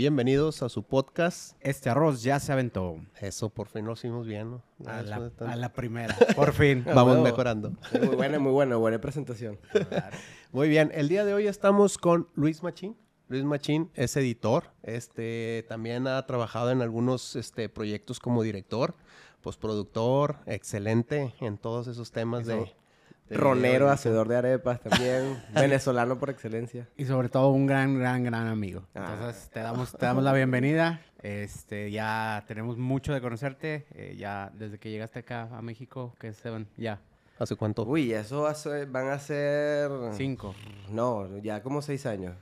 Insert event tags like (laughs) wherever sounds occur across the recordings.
Bienvenidos a su podcast. Este arroz ya se aventó. Eso, por fin lo hicimos bien, ¿no? A la, a primera. (laughs) Por fin. Vamos mejorando. Muy buena, muy buena, buena presentación. Muy bien, el día de hoy estamos con Luis Machín. Luis Machín es editor, este, también ha trabajado en algunos este, proyectos como director, postproductor, excelente en todos esos temas Eso. de Ronero, hacedor de arepas también. (laughs) venezolano por excelencia. Y sobre todo un gran, gran, gran amigo. Ah. Entonces te damos, te damos la bienvenida. Este, ya tenemos mucho de conocerte. eh, ya desde que llegaste acá a México, que Esteban, ya. ¿Hace cuánto? Uy, eso van a ser... Cinco. No, ya como seis años.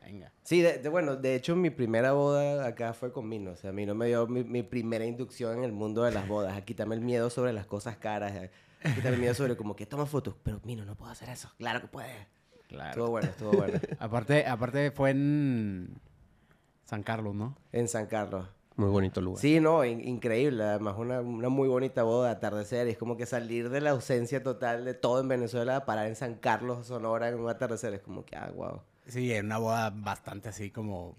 Venga. Sí, de, de- bueno, de hecho mi primera boda acá fue con Mino. O sea, Mino me dio mi, mi primera inducción en el mundo de las bodas. A quitarme el miedo sobre las cosas caras. A el miedo sobre como que toma fotos. Pero Mino, no puedo hacer eso. Claro que puede. Estuvo Claro. bueno, estuvo bueno. (laughs) Aparte, aparte fue en San Carlos, ¿no? En San Carlos. Muy bonito lugar. Sí, no, in- increíble. Además, una, una muy bonita boda, atardecer. Es como que salir de la ausencia total de todo en Venezuela para en San Carlos, Sonora, en un atardecer. Es como que, ah, wow. Sí, en una boda bastante así como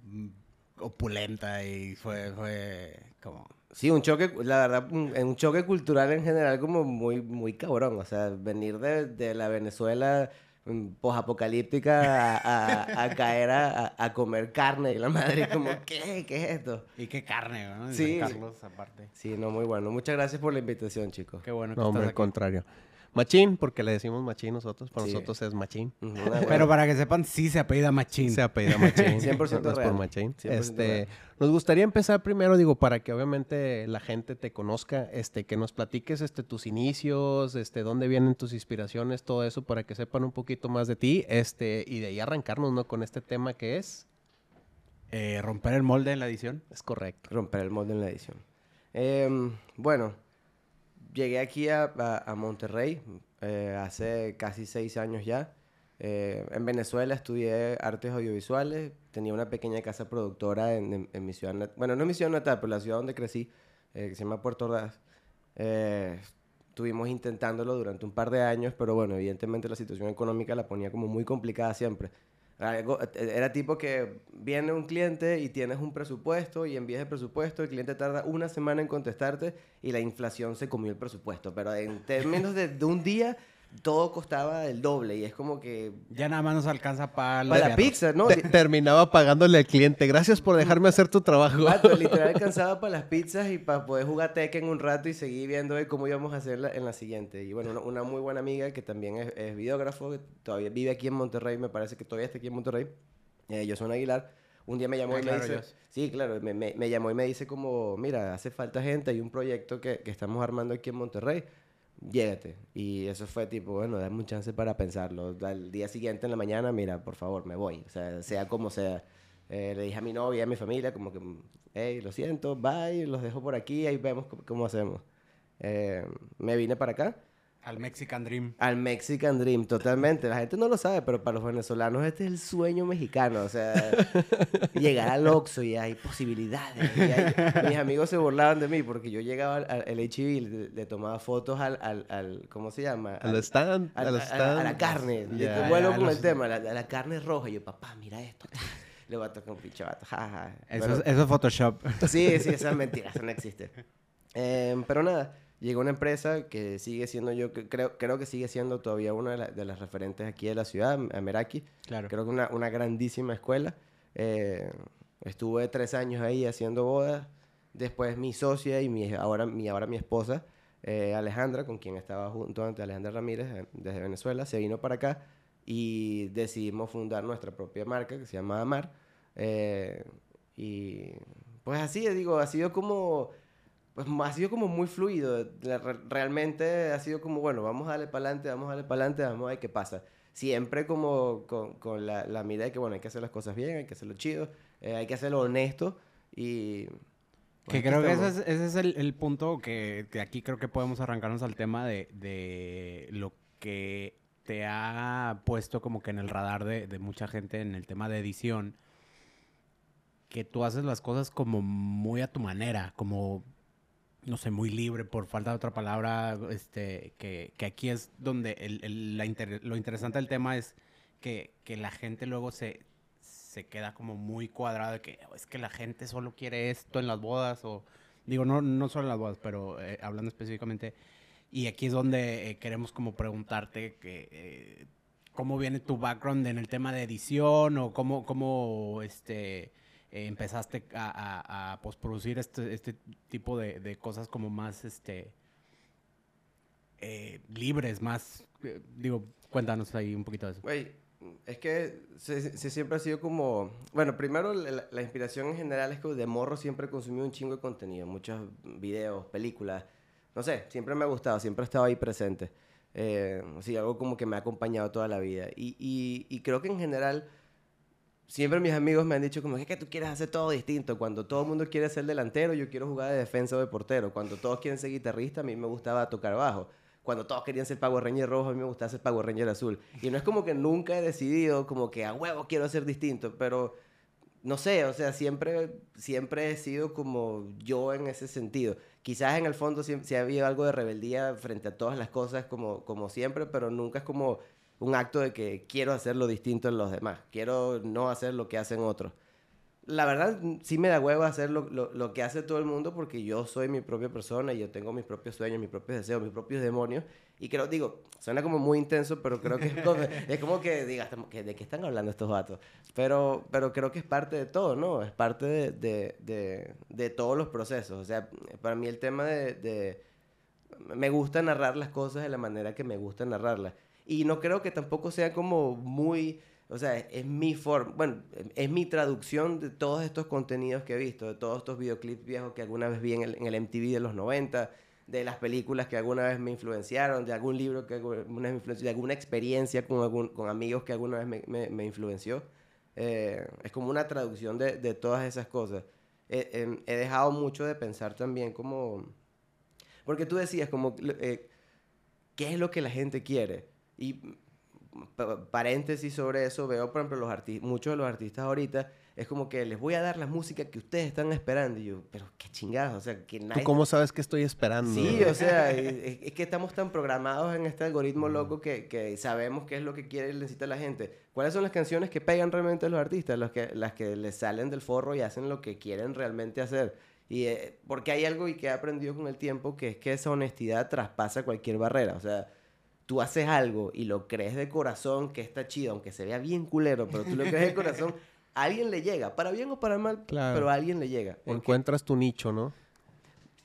opulenta y fue, fue como... Sí, un choque, la verdad, un, un choque cultural en general como muy, muy cabrón. O sea, venir de, de la Venezuela mm, posapocalíptica a, a, a (laughs) caer a, a- comer carne. Y la madre como, (laughs) ¿qué? ¿Qué es esto? Y qué carne, ¿no? Sí. San Carlos, aparte. Sí, no, muy bueno. Muchas gracias por la invitación, chicos. Qué bueno que No, hombre, estás al aquí. contrario. Machín, porque le decimos Machín nosotros, para Sí. nosotros es Machín. (laughs) Pero para que sepan, sí se apellida Machín. Se apellida Machín. (laughs) 100% no es por real. Machín. 100% Este, real. nos gustaría empezar primero, digo, para que obviamente la gente te conozca, este, que nos platiques este, tus inicios, este, dónde vienen tus inspiraciones, todo eso, para que sepan un poquito más de ti, este, y de ahí arrancarnos, ¿no? Con este tema que es. Eh, romper el molde en la edición. Es correcto. romper el molde en la edición. Em, bueno, llegué aquí a, a- a Monterrey eh, hace casi seis años ya. Eh, en Venezuela estudié artes audiovisuales, tenía una pequeña casa productora en, en- en mi ciudad natal, bueno, no en mi ciudad natal, pero la ciudad donde crecí, eh, que se llama Puerto Ordaz. Eh, estuvimos intentándolo durante un par de años, pero bueno, evidentemente la situación económica la ponía como muy complicada siempre. Algo- eh, era tipo que viene un cliente y tienes un presupuesto y envías el presupuesto, el cliente tarda una semana en contestarte y la inflación se comió el presupuesto. Pero en términos de, de un día, todo costaba el doble y es como que... Ya nada más nos alcanza para el Para la pizza, ¿no? Te- terminaba pagándole al cliente. Gracias por dejarme hacer tu trabajo. Vato, literal (laughs) alcanzaba para las pizzas y para poder jugar Tekken un rato y seguir viendo de cómo íbamos a hacerla en la siguiente. Y bueno, una, una muy buena amiga que también es, es videógrafo, que todavía vive aquí en Monterrey, me parece que todavía está aquí en Monterrey. Eh, Josué Aguilar. Un día me llamó Ah, y claro, me dice... Jos. Sí, claro, me, me- me llamó y me dice como, mira, hace falta gente, hay un proyecto que, que estamos armando aquí en Monterrey, llégate. Y eso fue tipo, bueno, dame un chance para pensarlo. Al día siguiente en la mañana, mira, por favor, me voy. O sea, sea como sea. Eh, le dije a mi novia, a mi familia, como que, hey, lo siento, bye, los dejo por aquí, ahí vemos cómo, hacemos. Eh, me vine para acá. Al Mexican Dream. Al Mexican Dream, totalmente. La gente no lo sabe, pero para los venezolanos este es el sueño mexicano. O sea, (laughs) llegar al Oxxo y hay posibilidades. y hay- Mis amigos se burlaban de mí porque yo llegaba al, al y le, le tomaba fotos al, al, al- ¿cómo se llama? Al stand, al- al a- a- stand. a la carne. Yo te vuelvo con los- el tema, la, la carne roja. Y yo, papá, mira esto. (laughs) Le voy a tocar un pinche vato. ja, ja. Eso, Bueno, es, eso es Photoshop. Sí, sí, esa es mentira, eso no existe. (laughs) Em, pero nada, llegó una empresa que sigue siendo yo, que creo, creo que sigue siendo todavía una de, la- de las referentes aquí de la ciudad, a Meraki. Claro. Creo que una, una grandísima escuela. Eh, estuve tres años ahí haciendo bodas. Después mi socia y mi, ahora, mi, ahora mi esposa, eh, Alejandra, con quien estaba junto antes, Alejandra Ramírez, eh, desde Venezuela, se vino para acá y decidimos fundar nuestra propia marca que se llama Amar. Eh, y pues así, digo, ha sido como, pues ha sido como muy fluido. Realmente ha sido como, bueno, vamos a darle para adelante, vamos a darle para adelante, vamos a ver qué pasa. Siempre como con, con la, la mirada de que, bueno, hay que hacer las cosas bien, hay que hacerlo chido, eh, hay que hacerlo honesto y... pues, Que creo que ese es, ese es el, el punto que, que aquí creo que podemos arrancarnos al tema de, de lo que te ha puesto como que en el radar de, de mucha gente en el tema de edición. Que tú haces las cosas como muy a tu manera, como, no sé, muy libre, por falta de otra palabra, este, que, que aquí es donde el- el- la lo interesante del tema es que, que la gente luego se, se queda como muy cuadrado de que "Oh, es que la gente solo quiere esto en las bodas o digo no no solo en las bodas pero eh, hablando específicamente y aquí es donde eh, queremos como preguntarte que eh, cómo viene tu background en el tema de edición o cómo cómo este eh, empezaste a, a- a postproducir este, este tipo de, de cosas como más este eh, libres más eh, digo cuéntanos ahí un poquito de eso Güey, es que se, se siempre ha sido como... Bueno, primero la, la inspiración en general es que de morro siempre he consumido un chingo de contenido, muchos videos, películas, no sé, siempre me ha gustado, siempre he estado ahí presente. Eh, sí, algo como que me ha acompañado toda la vida. Y, y, y creo que en general, siempre mis amigos me han dicho como, es que tú quieres hacer todo distinto. Cuando todo el mundo quiere ser delantero, yo quiero jugar de defensa o de portero. Cuando todos quieren ser guitarrista, a mí me gustaba tocar bajo. Cuando todos querían ser Power Ranger rojo, a mí me gustaba ser Power Ranger azul. Y no es como que nunca he decidido como que a huevo quiero ser distinto, pero no sé, o sea, siempre, siempre he sido como yo en ese sentido. Quizás en el fondo sí, sí ha habido algo de rebeldía frente a todas las cosas como, como siempre, pero nunca es como un acto de que quiero hacerlo distinto en los demás. Quiero no hacer lo que hacen otros. La verdad, sí me da huevo hacer lo, lo- lo que hace todo el mundo porque yo soy mi propia persona y yo tengo mis propios sueños, mis propios deseos, mis propios demonios. Y creo, digo, suena como muy intenso, pero creo que es como, (laughs) es como que digas, ¿de qué están hablando estos vatos? Pero, pero creo que es parte de todo, ¿no? Es parte de, de, de, de todos los procesos. O sea, para mí el tema de... Me gusta narrar las cosas de la manera que me gusta narrarlas. Y no creo que tampoco sea como muy... O sea, es, es mi forma, bueno, es mi traducción de todos estos contenidos que he visto, de todos estos videoclips viejos que alguna vez vi en el, en el MTV de los 90, de las películas que alguna vez me influenciaron, de algún libro que alguna vez me influenció, de alguna experiencia con, algún, con amigos que alguna vez me, me, me influenció. Eh, es como una traducción de, de todas esas cosas. Eh, em, he dejado mucho de pensar también como... Porque tú decías como, eh, ¿qué es lo que la gente quiere? Y pa- paréntesis sobre eso, veo, por ejemplo, los muchos de los artistas ahorita, es como que les voy a dar la música que ustedes están esperando. Y yo, pero qué chingados, o sea, que ¿Tú nadie... cómo sabes que estoy esperando? Sí, o sea, (laughs) es, es que estamos tan programados en este algoritmo loco que, que sabemos qué es lo que quiere y necesita la gente. ¿Cuáles son las canciones que pegan realmente a los artistas? Las que, las que les salen del forro y hacen lo que quieren realmente hacer. Y eh, porque hay algo y que he aprendido con el tiempo que es que esa honestidad traspasa cualquier barrera. O sea, tú haces algo y lo crees de corazón que está chido, aunque se vea bien culero, pero tú lo crees de corazón, (laughs) a alguien le llega, para bien o para mal, Claro. pero a alguien le llega. Porque- Encuentras tu nicho, ¿no?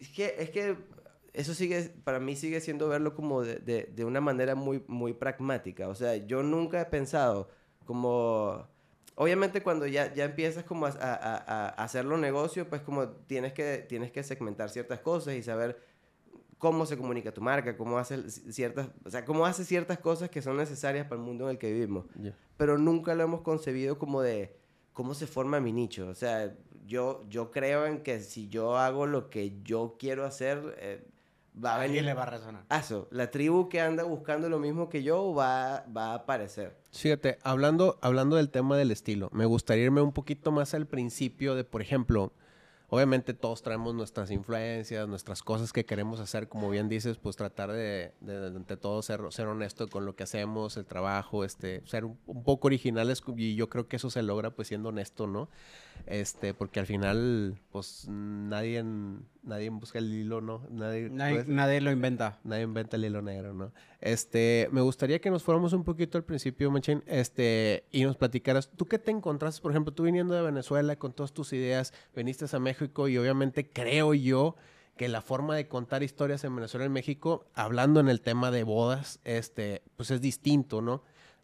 es que, es que eso sigue, para mí sigue siendo verlo como de, de, de una manera muy, muy pragmática. O sea, yo nunca he pensado como... Obviamente cuando ya, ya empiezas como a, a, a- a hacerlo negocio, pues como tienes que, tienes que segmentar ciertas cosas y saber cómo se comunica tu marca, cómo hace ciertas, o sea, cómo hace ciertas cosas que son necesarias para el mundo en el que vivimos Ya. pero nunca lo hemos concebido como de cómo se forma mi nicho. O sea, yo, yo creo en que si yo hago lo que yo quiero hacer, eh, va a venir... alguien le va a resonar Aso, la tribu que anda buscando lo mismo que yo va, va a aparecer. Fíjate, hablando, hablando del tema del estilo, me gustaría irme un poquito más al principio de, por ejemplo, obviamente todos traemos nuestras influencias, nuestras cosas que queremos hacer, como bien dices, pues tratar de, de, de ante todo ser, ser honesto con lo que hacemos, el trabajo, este, ser un, un poco originales y yo creo que eso se logra pues siendo honesto, ¿no? Este, porque al final, pues nadie, nadie busca el hilo, ¿no? Nadie, nadie, pues, nadie lo inventa Nadie inventa el hilo negro, ¿no? Este, me gustaría que nos fuéramos un poquito al principio, Machín, este, y nos platicaras, ¿tú qué te encontraste? Por ejemplo, tú viniendo de Venezuela con todas tus ideas, viniste a México y obviamente creo yo que la forma de contar historias en Venezuela y en México, hablando en el tema de bodas, este, pues es distinto, ¿no?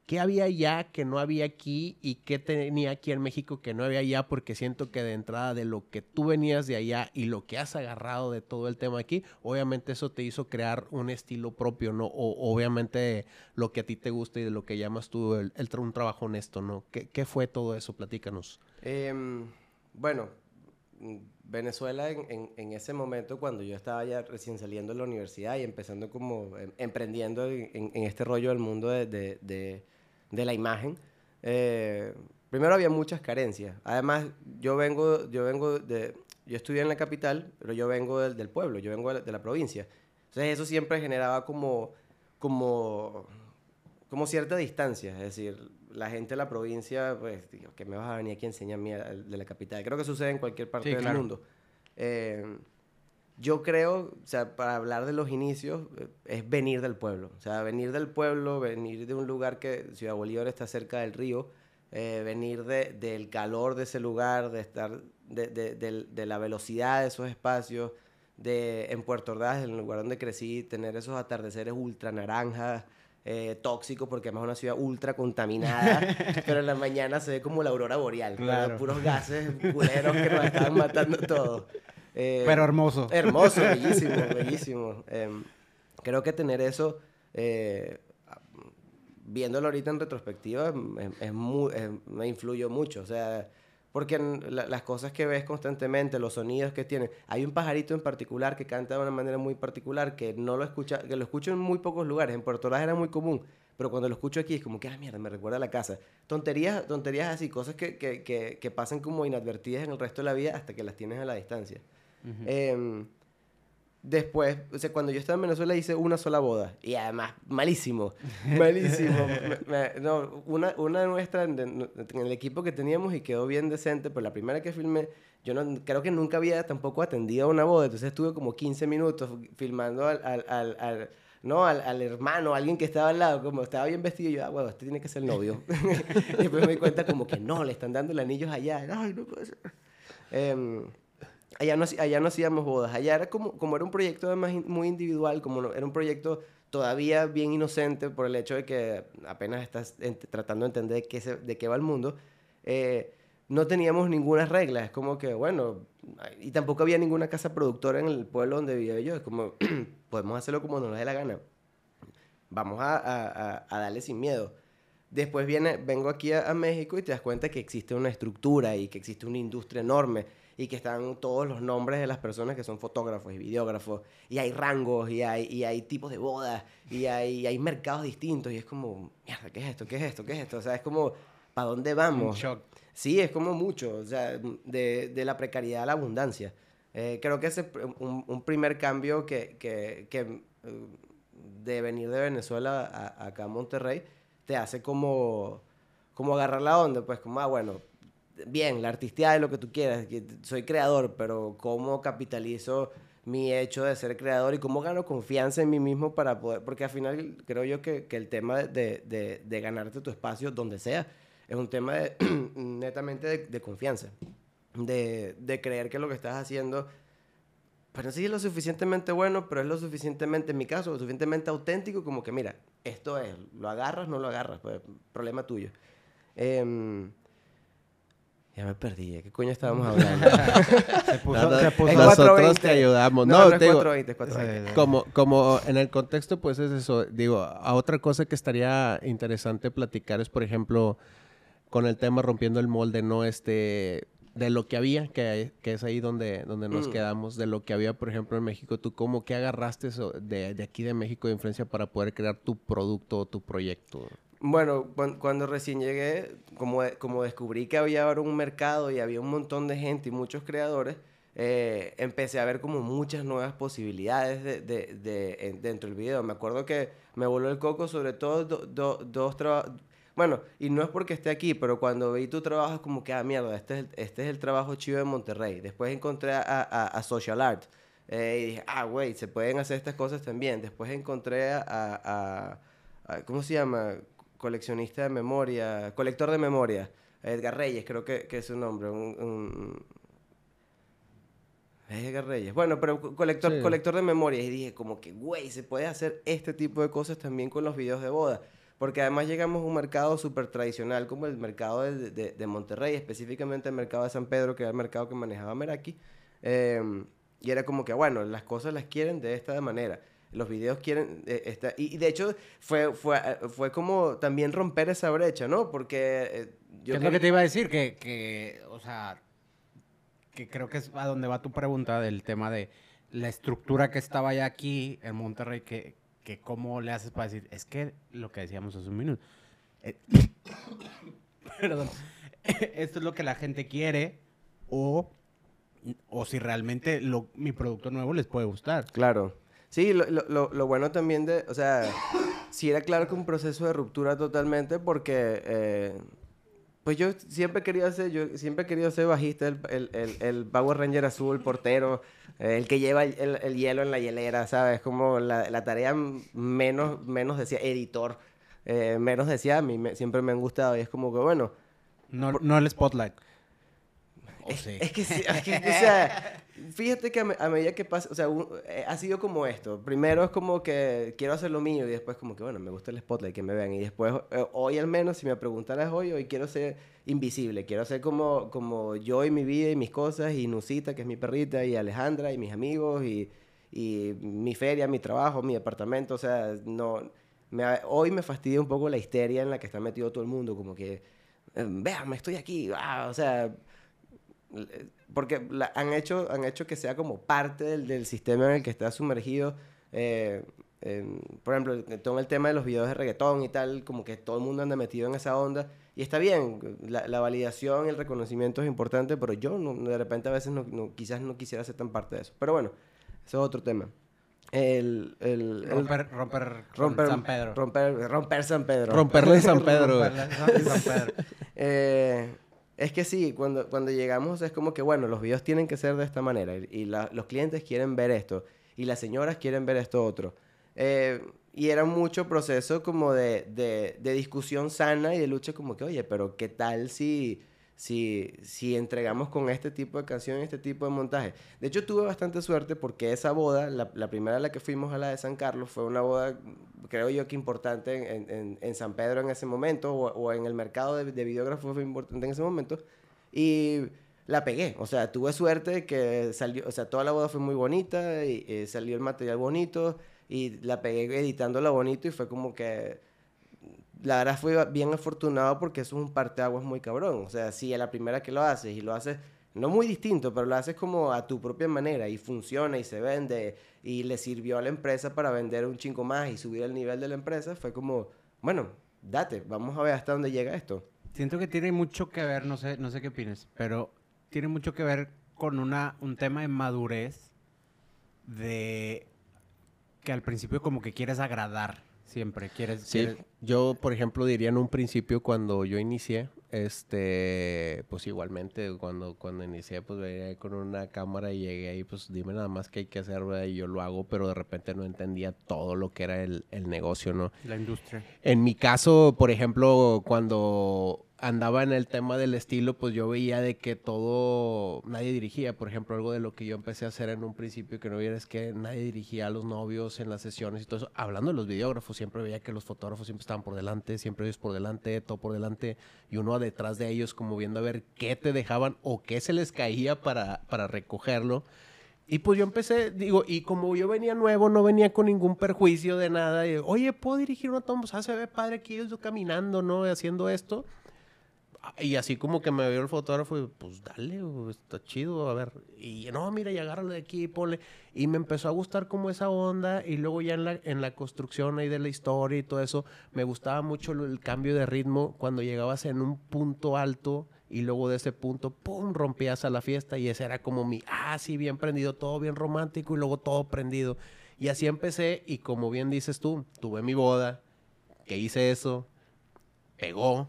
¿Qué había allá que no había aquí y qué tenía aquí en México que no había allá? Porque siento que de entrada de lo que tú venías de allá y lo que has agarrado de todo el tema aquí, obviamente eso te hizo crear un estilo propio, ¿no? O obviamente lo que a ti te gusta y de lo que llamas tú el, un trabajo honesto, ¿no? ¿Qué, fue todo eso? Platícanos. Em, bueno, Venezuela en, ese momento, cuando yo estaba ya recién saliendo de la universidad y empezando como em, emprendiendo en, este rollo del mundo de- de la imagen, eh, primero había muchas carencias. Además, yo vengo, yo vengo de, yo estudié en la capital, pero yo vengo del, del pueblo, yo vengo de la, de la provincia. Entonces eso siempre generaba como, como como cierta distancia, es decir, la gente de la provincia, pues, digo, que me vas a venir aquí a enseñar de la capital. Creo que sucede en cualquier parte Sí, del claro. mundo. Eh, yo creo, o sea, para hablar de los inicios, eh, es venir del pueblo. O sea, venir del pueblo, venir de un lugar que Ciudad Bolívar está cerca del río, eh, venir de- del calor de ese lugar, de estar, de, de- de la velocidad de esos espacios, de en Puerto Ordaz, en el lugar donde crecí, tener esos atardeceres ultra naranjas, eh, tóxicos, porque además es una ciudad ultra contaminada, (laughs) pero en la mañana se ve como la aurora boreal, Claro. puros gases culeros que nos estaban matando todos. Eh, Pero hermoso. Hermoso, (laughs) bellísimo, bellísimo. Em, creo que tener eso, eh, viéndolo ahorita en retrospectiva, es, es mu- es- me influyó mucho. O sea, porque la- las cosas que ves constantemente, los sonidos que tiene. Hay un pajarito en particular que canta de una manera muy particular que no lo escucha, que lo escucho en muy pocos lugares. En Puerto Ordaz era muy común. Pero cuando lo escucho aquí es como que, ah, mierda, me recuerda a la casa. Tonterías, tonterías así, cosas que, que, que, que pasan como inadvertidas en el resto de la vida hasta que las tienes a la distancia. Em, después, o sea, cuando yo estaba en Venezuela hice una sola boda. Y además, malísimo. (laughs) Malísimo. Me- me- no, una, una nuestra en, en el equipo que teníamos y quedó bien decente, pero la primera que filmé, yo no, creo que nunca había tampoco atendido a una boda. Entonces estuve como 15 minutos filmando al... al, al- al- no, al, al hermano, alguien que estaba al lado, como estaba bien vestido, y yo, ah, bueno, este tiene que ser el novio. (laughs) (laughs) y después me di cuenta como que no, le están dando el anillo allá. Ay, no puede ser. Em, allá no, allá no hacíamos bodas. Allá era como, como era un proyecto además muy individual, como no- era un proyecto todavía bien inocente por el hecho de que apenas estás tratando de entender qué se- de qué va el mundo. eh, no teníamos ninguna regla. Es como que, bueno, y tampoco había ninguna casa productora en el pueblo donde vivía yo. Es como, (clears throat) podemos hacerlo como nos dé la gana. Vamos a, a- a- a darle sin miedo. Después viene, vengo aquí a, a México y te das cuenta que existe una estructura y que existe una industria enorme y que están todos los nombres de las personas que son fotógrafos y videógrafos y hay rangos y hay, y hay tipos de bodas y hay, y hay mercados distintos y es como, mierda, ¿qué es esto? ¿Qué es esto? ¿Qué es esto? O sea, es como, ¿para dónde Un vamos? shock. Sí, es como mucho, o sea, de, de la precariedad a la abundancia. Eh, creo que ese es un, un primer cambio que, que, que, eh, de venir de Venezuela a, acá a Monterrey te hace como, como agarrar la onda, pues como, ah, bueno, bien, la artistía es lo que tú quieras, soy creador, pero ¿cómo capitalizo mi hecho de ser creador y cómo gano confianza en mí mismo para poder, porque al final creo yo que, que el tema de, de, de ganarte tu espacio donde sea, es un tema (clears throat) netamente de, confianza, de, creer que lo que estás haciendo, pues no sé si es lo suficientemente bueno, pero es lo suficientemente, en mi caso, lo suficientemente auténtico como que, mira, esto es, lo agarras, no lo agarras, pues problema tuyo. Em, ya me perdí, ¿de qué coño estábamos hablando? Se puso, Nada, se puso- nosotros 4:20. te ayudamos. No, No, no, te digo, 420, es 420. como, como en el contexto, pues es eso. Digo, a otra cosa que estaría interesante platicar es, por ejemplo, con el tema rompiendo el molde, ¿no? Este, de lo que había, que, hay- que es ahí donde, donde nos Mm. quedamos, de lo que había, por ejemplo, en México. ¿Tú cómo que agarraste eso de, de aquí de México de influencia para poder crear tu producto o tu proyecto? Bueno, cuan- cuando, recién llegué, como, de- como descubrí que había ahora un mercado y había un montón de gente y muchos creadores, eh, empecé a ver como muchas nuevas posibilidades de, de- de- en- dentro del video. Me acuerdo que me voló el coco sobre todo do- do- dos trabajos... Bueno, y no es porque esté aquí, pero cuando vi tu trabajo es como que, ah, mierda, este es el, este es el trabajo chido de Monterrey. Después encontré a, a- a Social Art. eh, y dije, ah, güey, se pueden hacer estas cosas también. Después encontré a- a- ¿cómo se llama? Coleccionista de memoria, colector de memoria. Edgar Reyes, creo que, que es su nombre. Un, Edgar Reyes. Bueno, pero co- colector, Sí. colector de memorias. Y dije, como que, güey, se puede hacer este tipo de cosas también con los videos de boda. Porque además llegamos a un mercado súper tradicional como el mercado de, de- de Monterrey, específicamente el mercado de San Pedro, que era el mercado que manejaba Meraki. Eh, y era como que, bueno, las cosas las quieren de esta manera. Los videos quieren... eh, esta, y, y de hecho fue, fue, eh, fue como también romper esa brecha, ¿no? Porque... eh, ¿Qué es lo que te iba a decir? Que, que, o sea, que creo que es a donde va tu pregunta del tema de la estructura que estaba ya aquí en Monterrey, que, que cómo le haces para decir, es que lo que decíamos hace un minuto. eh, (coughs) perdón. (coughs) Esto es lo que la gente quiere o, o si realmente lo, mi producto nuevo les puede gustar. Claro. Sí, lo, lo- lo- bueno también de, o sea, sí era claro que un proceso de ruptura totalmente porque eh, pues yo siempre querido ser, yo siempre he querido ser bajista, el, el, el, el Power Ranger azul, el portero, eh, el que lleva el, el, hielo en la hielera, ¿sabes? Como la, la tarea menos, menos decía editor, eh, menos decía, a mí me, siempre me han gustado y es como que, bueno... No, no el spotlight. Es, es, que, es que, o sea, (laughs) fíjate que a, medida que pasa, o sea, eh, ha sido como esto. Primero es como que quiero hacer lo mío y después como que, bueno, me gusta el spotlight, que me vean. Y después, eh, hoy al menos, si me preguntaras hoy, hoy quiero ser invisible. Quiero ser como, como yo y mi vida y mis cosas, y Nusita, que es mi perrita, y Alejandra, y mis amigos, y, y mi feria, mi trabajo, mi departamento. O sea, no... Me, hoy me fastidia un poco la histeria en la que está metido todo el mundo, como que, eh, vean, estoy aquí, ah, o sea porque han, hecho, han hecho que sea como parte del, del sistema en el que está sumergido. Eh, por ejemplo, todo el tema de los videos de reggaetón y tal, como que todo el mundo anda metido en esa onda. Y está bien, la, la validación, el reconocimiento es importante, pero yo de repente a veces no, quizás no quisiera ser tan parte de eso. Pero bueno, eso es otro tema. El, el, romper, romper, romper, San Pedro. Romper, romper San Pedro. Romperle San (laughs) Pedro. Romperle San Pedro. eh, es que sí, cuando, cuando llegamos es como que, bueno, los videos tienen que ser de esta manera y los clientes quieren ver esto y las señoras quieren ver esto otro. Eh, y era mucho proceso como de, de, de, discusión sana y de lucha como que, oye, pero ¿qué tal si si, si entregamos con este tipo de canción, este tipo de montaje. De hecho, tuve bastante suerte porque esa boda, la, la primera a la que fuimos a la de San Carlos, fue una boda, creo yo que importante en, en, en San Pedro en ese momento, o, o en el mercado de, de, videógrafos fue importante en ese momento. Y la pegué, o sea, tuve suerte que salió, o sea, toda la boda fue muy bonita, y, y salió el material bonito, y la pegué editándola bonito, y fue como que la verdad fue bien afortunado porque eso es un parteaguas muy cabrón. O sea, si es la primera que lo haces y lo haces, no muy distinto, pero lo haces como a tu propia manera y funciona y se vende y le sirvió a la empresa para vender un chingo más y subir el nivel de la empresa, fue como, bueno, date, vamos a ver hasta dónde llega esto. Siento que tiene mucho que ver, no sé, no sé qué opinas, pero tiene mucho que ver con una, un tema de madurez de que al principio como que quieres agradar Siempre quieres, sí, Yo, por ejemplo, diría en un principio cuando yo inicié, este, pues igualmente cuando, cuando inicié, pues venía con una cámara y llegué ahí, pues dime nada más qué hay que hacer, ¿verdad? Y yo lo hago, pero de repente no entendía todo lo que era el, el negocio, ¿no? La industria. En mi caso, por ejemplo, cuando andaba en el tema del estilo, pues yo veía de que todo, nadie dirigía. Por ejemplo, algo de lo que yo empecé a hacer en un principio que no hubiera es que nadie dirigía a los novios en las sesiones y todo eso. Hablando de los videógrafos, siempre veía que los fotógrafos siempre estaban por delante, siempre ellos por delante, todo por delante, y uno detrás de ellos como viendo a ver qué te dejaban o qué se les caía para, para recogerlo. Y pues yo empecé, digo, y como yo venía nuevo, no venía con ningún perjuicio de nada. Y, Oye, ¿puedo dirigir una toma? O sea, se ve padre aquí yo caminando, ¿no? Haciendo esto. Y así como que me vio el fotógrafo y pues dale, está chido, a ver. Y no, mira, y agárralo de aquí, ponle. Y me empezó a gustar como esa onda. Y luego ya en la, en la construcción ahí de la historia y todo eso, me gustaba mucho el cambio de ritmo cuando llegabas en un punto alto y luego de ese punto, ¡pum!, rompías a la fiesta. Y ese era como mi, ah, sí, bien prendido, todo bien romántico y luego todo prendido. Y así empecé y como bien dices tú, tuve mi boda, que hice eso, pegó,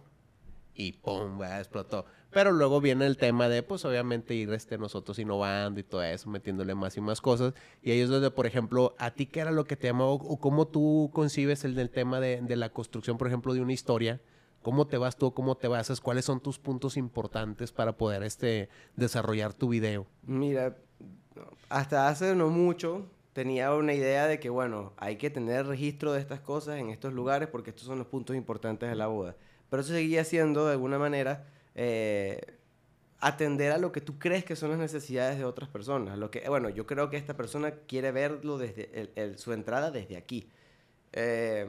y ¡pum! explotó. Pero luego viene el tema de, pues obviamente ir este, nosotros innovando y todo eso, metiéndole más y más cosas. Y ahí es donde, por ejemplo, a ti qué era lo que te llamaba o cómo tú concibes el del tema de, de, la construcción, por ejemplo, de una historia. ¿Cómo te vas tú? ¿Cómo te basas? ¿Cuáles son tus puntos importantes para poder este, desarrollar tu video? Mira, hasta hace no mucho tenía una idea de que, bueno, hay que tener registro de estas cosas en estos lugares porque estos son los puntos importantes de la boda. Pero eso seguía siendo, de alguna manera, eh, atender a lo que tú crees que son las necesidades de otras personas. Lo que, bueno, yo creo que esta persona quiere verlo desde el, el, su entrada desde aquí. Eh,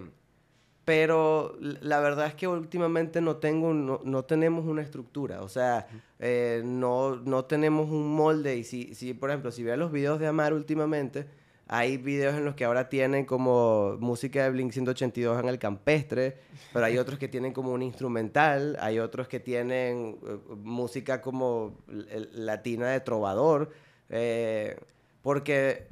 pero la verdad es que últimamente no, tengo, no, no tenemos una estructura. O sea, eh, no, no tenemos un molde. Y si, si, por ejemplo, si veas los videos de Amar últimamente hay videos en los que ahora tienen como música de Blink 182 en el campestre, pero hay otros que tienen como un instrumental, hay otros que tienen uh, música como latina de trovador, eh, porque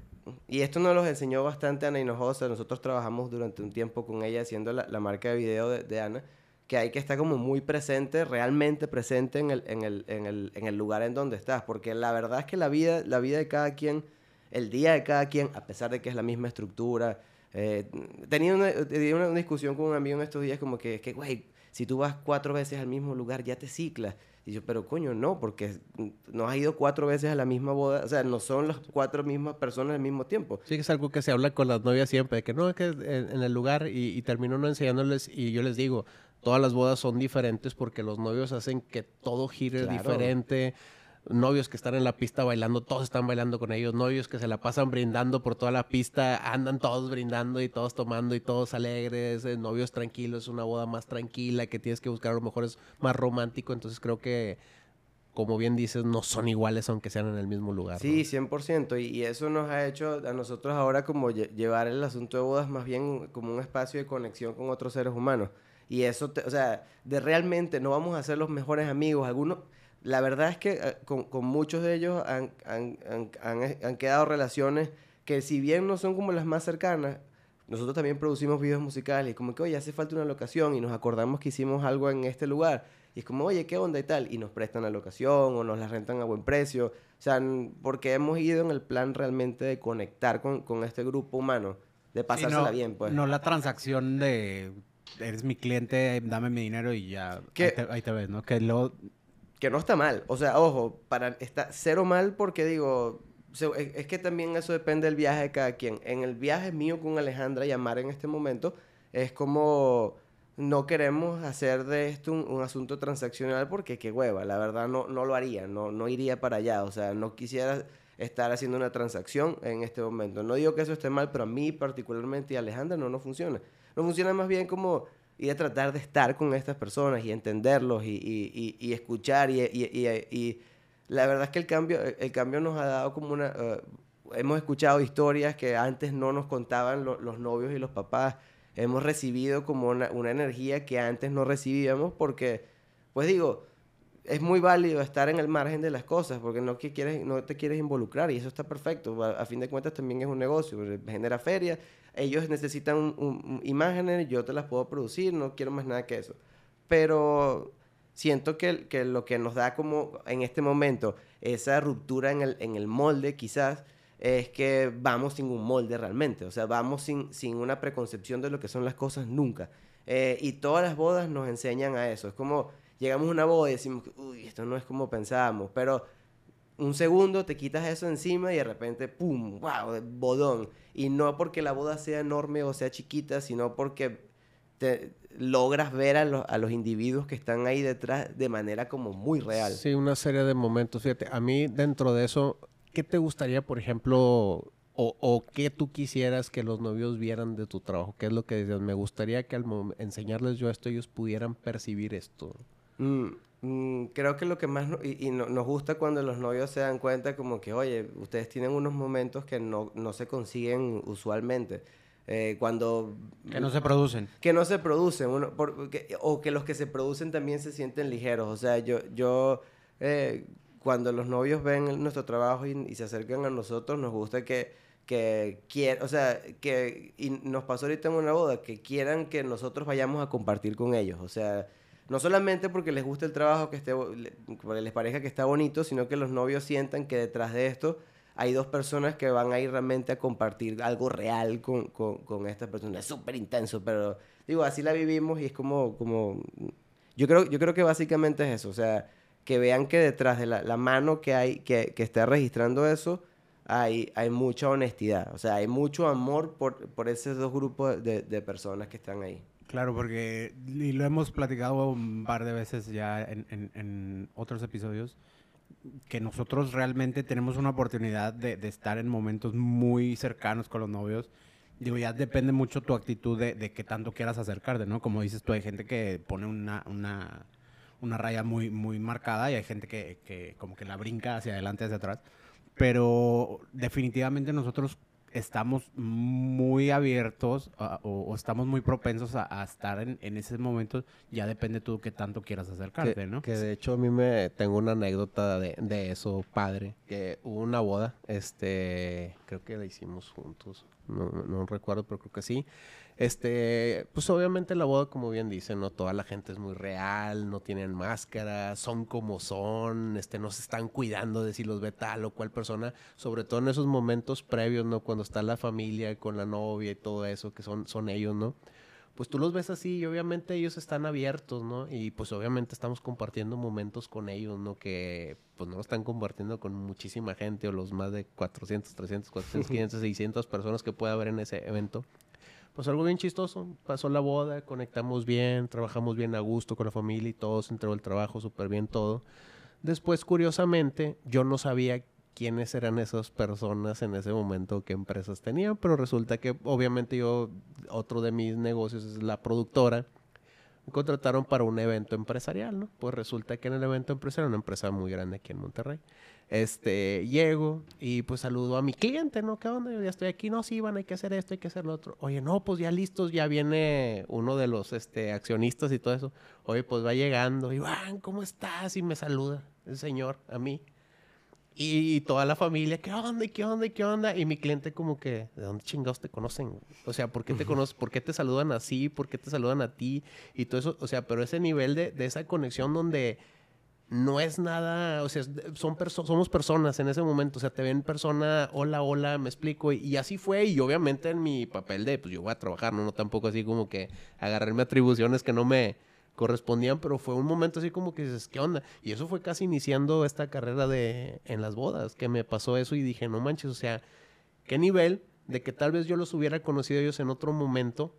y esto nos lo enseñó bastante Ana Hinojosa, nosotros trabajamos durante un tiempo con ella haciendo la, la marca de video de, de, Ana, que hay que estar como muy presente, realmente presente en el, en, el, en, el, en el lugar en donde estás, porque la verdad es que la vida, la vida de cada quien, el día de cada quien, a pesar de que es la misma estructura, eh, tenía, una, tenía una, discusión con un amigo en estos días como que, que, güey, si tú vas cuatro veces al mismo lugar ya te ciclas. Y yo, pero coño, no, porque no has ido cuatro veces a la misma boda. O sea, no son las cuatro mismas personas al mismo tiempo. Sí, que es algo que se habla con las novias siempre, de que no, es que en, el lugar y, y termino no enseñándoles y yo les digo, todas las bodas son diferentes porque los novios hacen que todo gire claro. diferente novios que están en la pista bailando, todos están bailando con ellos, novios que se la pasan brindando por toda la pista, andan todos brindando y todos tomando y todos alegres, eh, novios tranquilos, una boda más tranquila que tienes que buscar a lo mejor es más romántico, entonces creo que como bien dices, no son iguales aunque sean en el mismo lugar. Sí, ¿no? 100%. Y, y, eso nos ha hecho a nosotros ahora como lle llevar el asunto de bodas más bien como un espacio de conexión con otros seres humanos. Y eso, te, o sea, de realmente no vamos a ser los mejores amigos. Algunos, la verdad es que eh, con, con, muchos de ellos han, han, han, han, quedado relaciones que si bien no son como las más cercanas, nosotros también producimos videos musicales y como que, oye, hace falta una locación y nos acordamos que hicimos algo en este lugar. Y es como, oye, ¿qué onda y tal? Y nos prestan la locación o nos la rentan a buen precio. O sea, porque hemos ido en el plan realmente de conectar con, con este grupo humano, de pasársela sí, no, bien, pues. No la transacción de eres mi cliente, dame mi dinero y ya ahí te, ahí te, ves, ¿no? Que luego... Que no está mal. O sea, ojo, para está cero mal porque digo, es que también eso depende del viaje de cada quien. En el viaje mío con Alejandra y Amar en este momento, es como no queremos hacer de esto un, un, asunto transaccional porque qué hueva, la verdad no, no lo haría, no, no iría para allá, o sea, no quisiera estar haciendo una transacción en este momento. No digo que eso esté mal, pero a mí particularmente y a Alejandra no nos funciona. No funciona más bien como ir a tratar de estar con estas personas y entenderlos y, y, y, y escuchar y, y, la verdad es que el cambio, el cambio nos ha dado como una... Uh, hemos escuchado historias que antes no nos contaban lo, los novios y los papás. Hemos recibido como una, una energía que antes no recibíamos porque, pues digo, es muy válido estar en el margen de las cosas porque no, que quieres, no te quieres involucrar y eso está perfecto. A, fin de cuentas también es un negocio, genera feria. Ellos necesitan un, un, imágenes, yo te las puedo producir, no quiero más nada que eso. Pero siento que, que lo que nos da como en este momento esa ruptura en el, en el molde quizás es que vamos sin un molde realmente, o sea, vamos sin, sin una preconcepción de lo que son las cosas nunca. Eh, y todas las bodas nos enseñan a eso. Es como llegamos a una boda y decimos, uy, esto no es como pensábamos, pero un segundo te quitas eso encima y de repente, ¡pum! ¡Wow! Bodón. Y no porque la boda sea enorme o sea chiquita, sino porque te logras ver a los, a los individuos que están ahí detrás de manera como muy real. Sí, una serie de momentos. Fíjate, a mí dentro de eso, ¿qué te gustaría, por ejemplo, o, o qué tú quisieras que los novios vieran de tu trabajo? ¿Qué es lo que decías? Me gustaría que al enseñarles yo esto, ellos pudieran percibir esto. Mm, mm, creo que lo que más no, y, y no, nos gusta cuando los novios se dan cuenta como que, oye, ustedes tienen unos momentos que no, no se consiguen usualmente. Eh, cuando... Que no se producen. Que no se producen, uno, porque, o que los que se producen también se sienten ligeros. O sea, yo, yo eh, cuando los novios ven nuestro trabajo y, y, se acercan a nosotros, nos gusta que, que quieran, o sea, que, y nos pasó ahorita en una boda, que quieran que nosotros vayamos a compartir con ellos. O sea, no solamente porque les guste el trabajo, que esté, porque les parezca que está bonito, sino que los novios sientan que detrás de esto hay dos personas que van a ir realmente a compartir algo real con, con, esta persona. Es súper intenso, pero digo, así la vivimos y es como, como... Yo creo, yo creo que básicamente es eso, o sea, que vean que detrás de la, la mano que hay, que, que está registrando eso, hay, hay mucha honestidad, o sea, hay mucho amor por, por esos dos grupos de, de personas que están ahí. Claro, porque, y lo hemos platicado un par de veces ya en, en, en otros episodios, que nosotros realmente tenemos una oportunidad de, de, estar en momentos muy cercanos con los novios. Digo, ya depende mucho tu actitud de, de qué tanto quieras acercarte, ¿no? Como dices tú, hay gente que pone una, una, una raya muy, muy marcada y hay gente que, que como que la brinca hacia adelante, hacia atrás. Pero definitivamente nosotros estamos muy abiertos o, estamos muy propensos a, estar en, en, esos momentos, ya depende tú qué tanto quieras acercarte, ¿no? Que de hecho a mí me tengo una anécdota de, de, eso, padre, que hubo una boda, este, creo que la hicimos juntos, no, no recuerdo, pero creo que sí. Este, pues obviamente la boda, como bien dicen, no toda la gente es muy real, no tienen máscaras, son como son, este, no se están cuidando de si los ve tal o cual persona, sobre todo en esos momentos previos, ¿no? Cuando está la familia con la novia y todo eso, que son, son ellos, ¿no? Pues tú los ves así y obviamente ellos están abiertos, ¿no? Y pues obviamente estamos compartiendo momentos con ellos, ¿no? Que pues no lo están compartiendo con muchísima gente o los más de 400, 300, 400, 500, 600 personas que puede haber en ese evento pues algo bien chistoso. Pasó la boda, conectamos bien, trabajamos bien a gusto con la familia y todo, se entregó el trabajo súper bien todo. Después, curiosamente, yo no sabía quiénes eran esas personas en ese momento, qué empresas tenían, pero resulta que obviamente yo, otro de mis negocios es la productora, me contrataron para un evento empresarial, ¿no? Pues resulta que en el evento empresarial, una empresa muy grande aquí en Monterrey, este, llego y pues saludo a mi cliente, ¿no? ¿Qué onda? Yo ya estoy aquí, no, sí, van, hay que hacer esto, hay que hacer lo otro. Oye, no, pues ya listos, ya viene uno de los este, accionistas y todo eso. Oye, pues va llegando, Iván, ¿cómo estás? Y me saluda el señor a mí. Y, toda la familia, ¿qué onda? ¿Qué onda? ¿Qué onda? Y mi cliente como que, ¿de dónde chingados te conocen? O sea, ¿por qué te conocen? ¿Por qué te saludan así? ¿Por qué te saludan a ti? Y todo eso, o sea, pero ese nivel de, de esa conexión donde no es nada, o sea, son somos personas en ese momento, o sea, te ven persona, hola, hola, me explico, y, así fue, y obviamente en mi papel de, pues yo voy a trabajar, ¿no? No tampoco así como que agarrarme atribuciones que no me correspondían, pero fue un momento así como que dices, ¿qué onda? Y eso fue casi iniciando esta carrera de, en las bodas, que me pasó eso y dije, no manches, o sea, ¿qué nivel de que tal vez yo los hubiera conocido ellos en otro momento?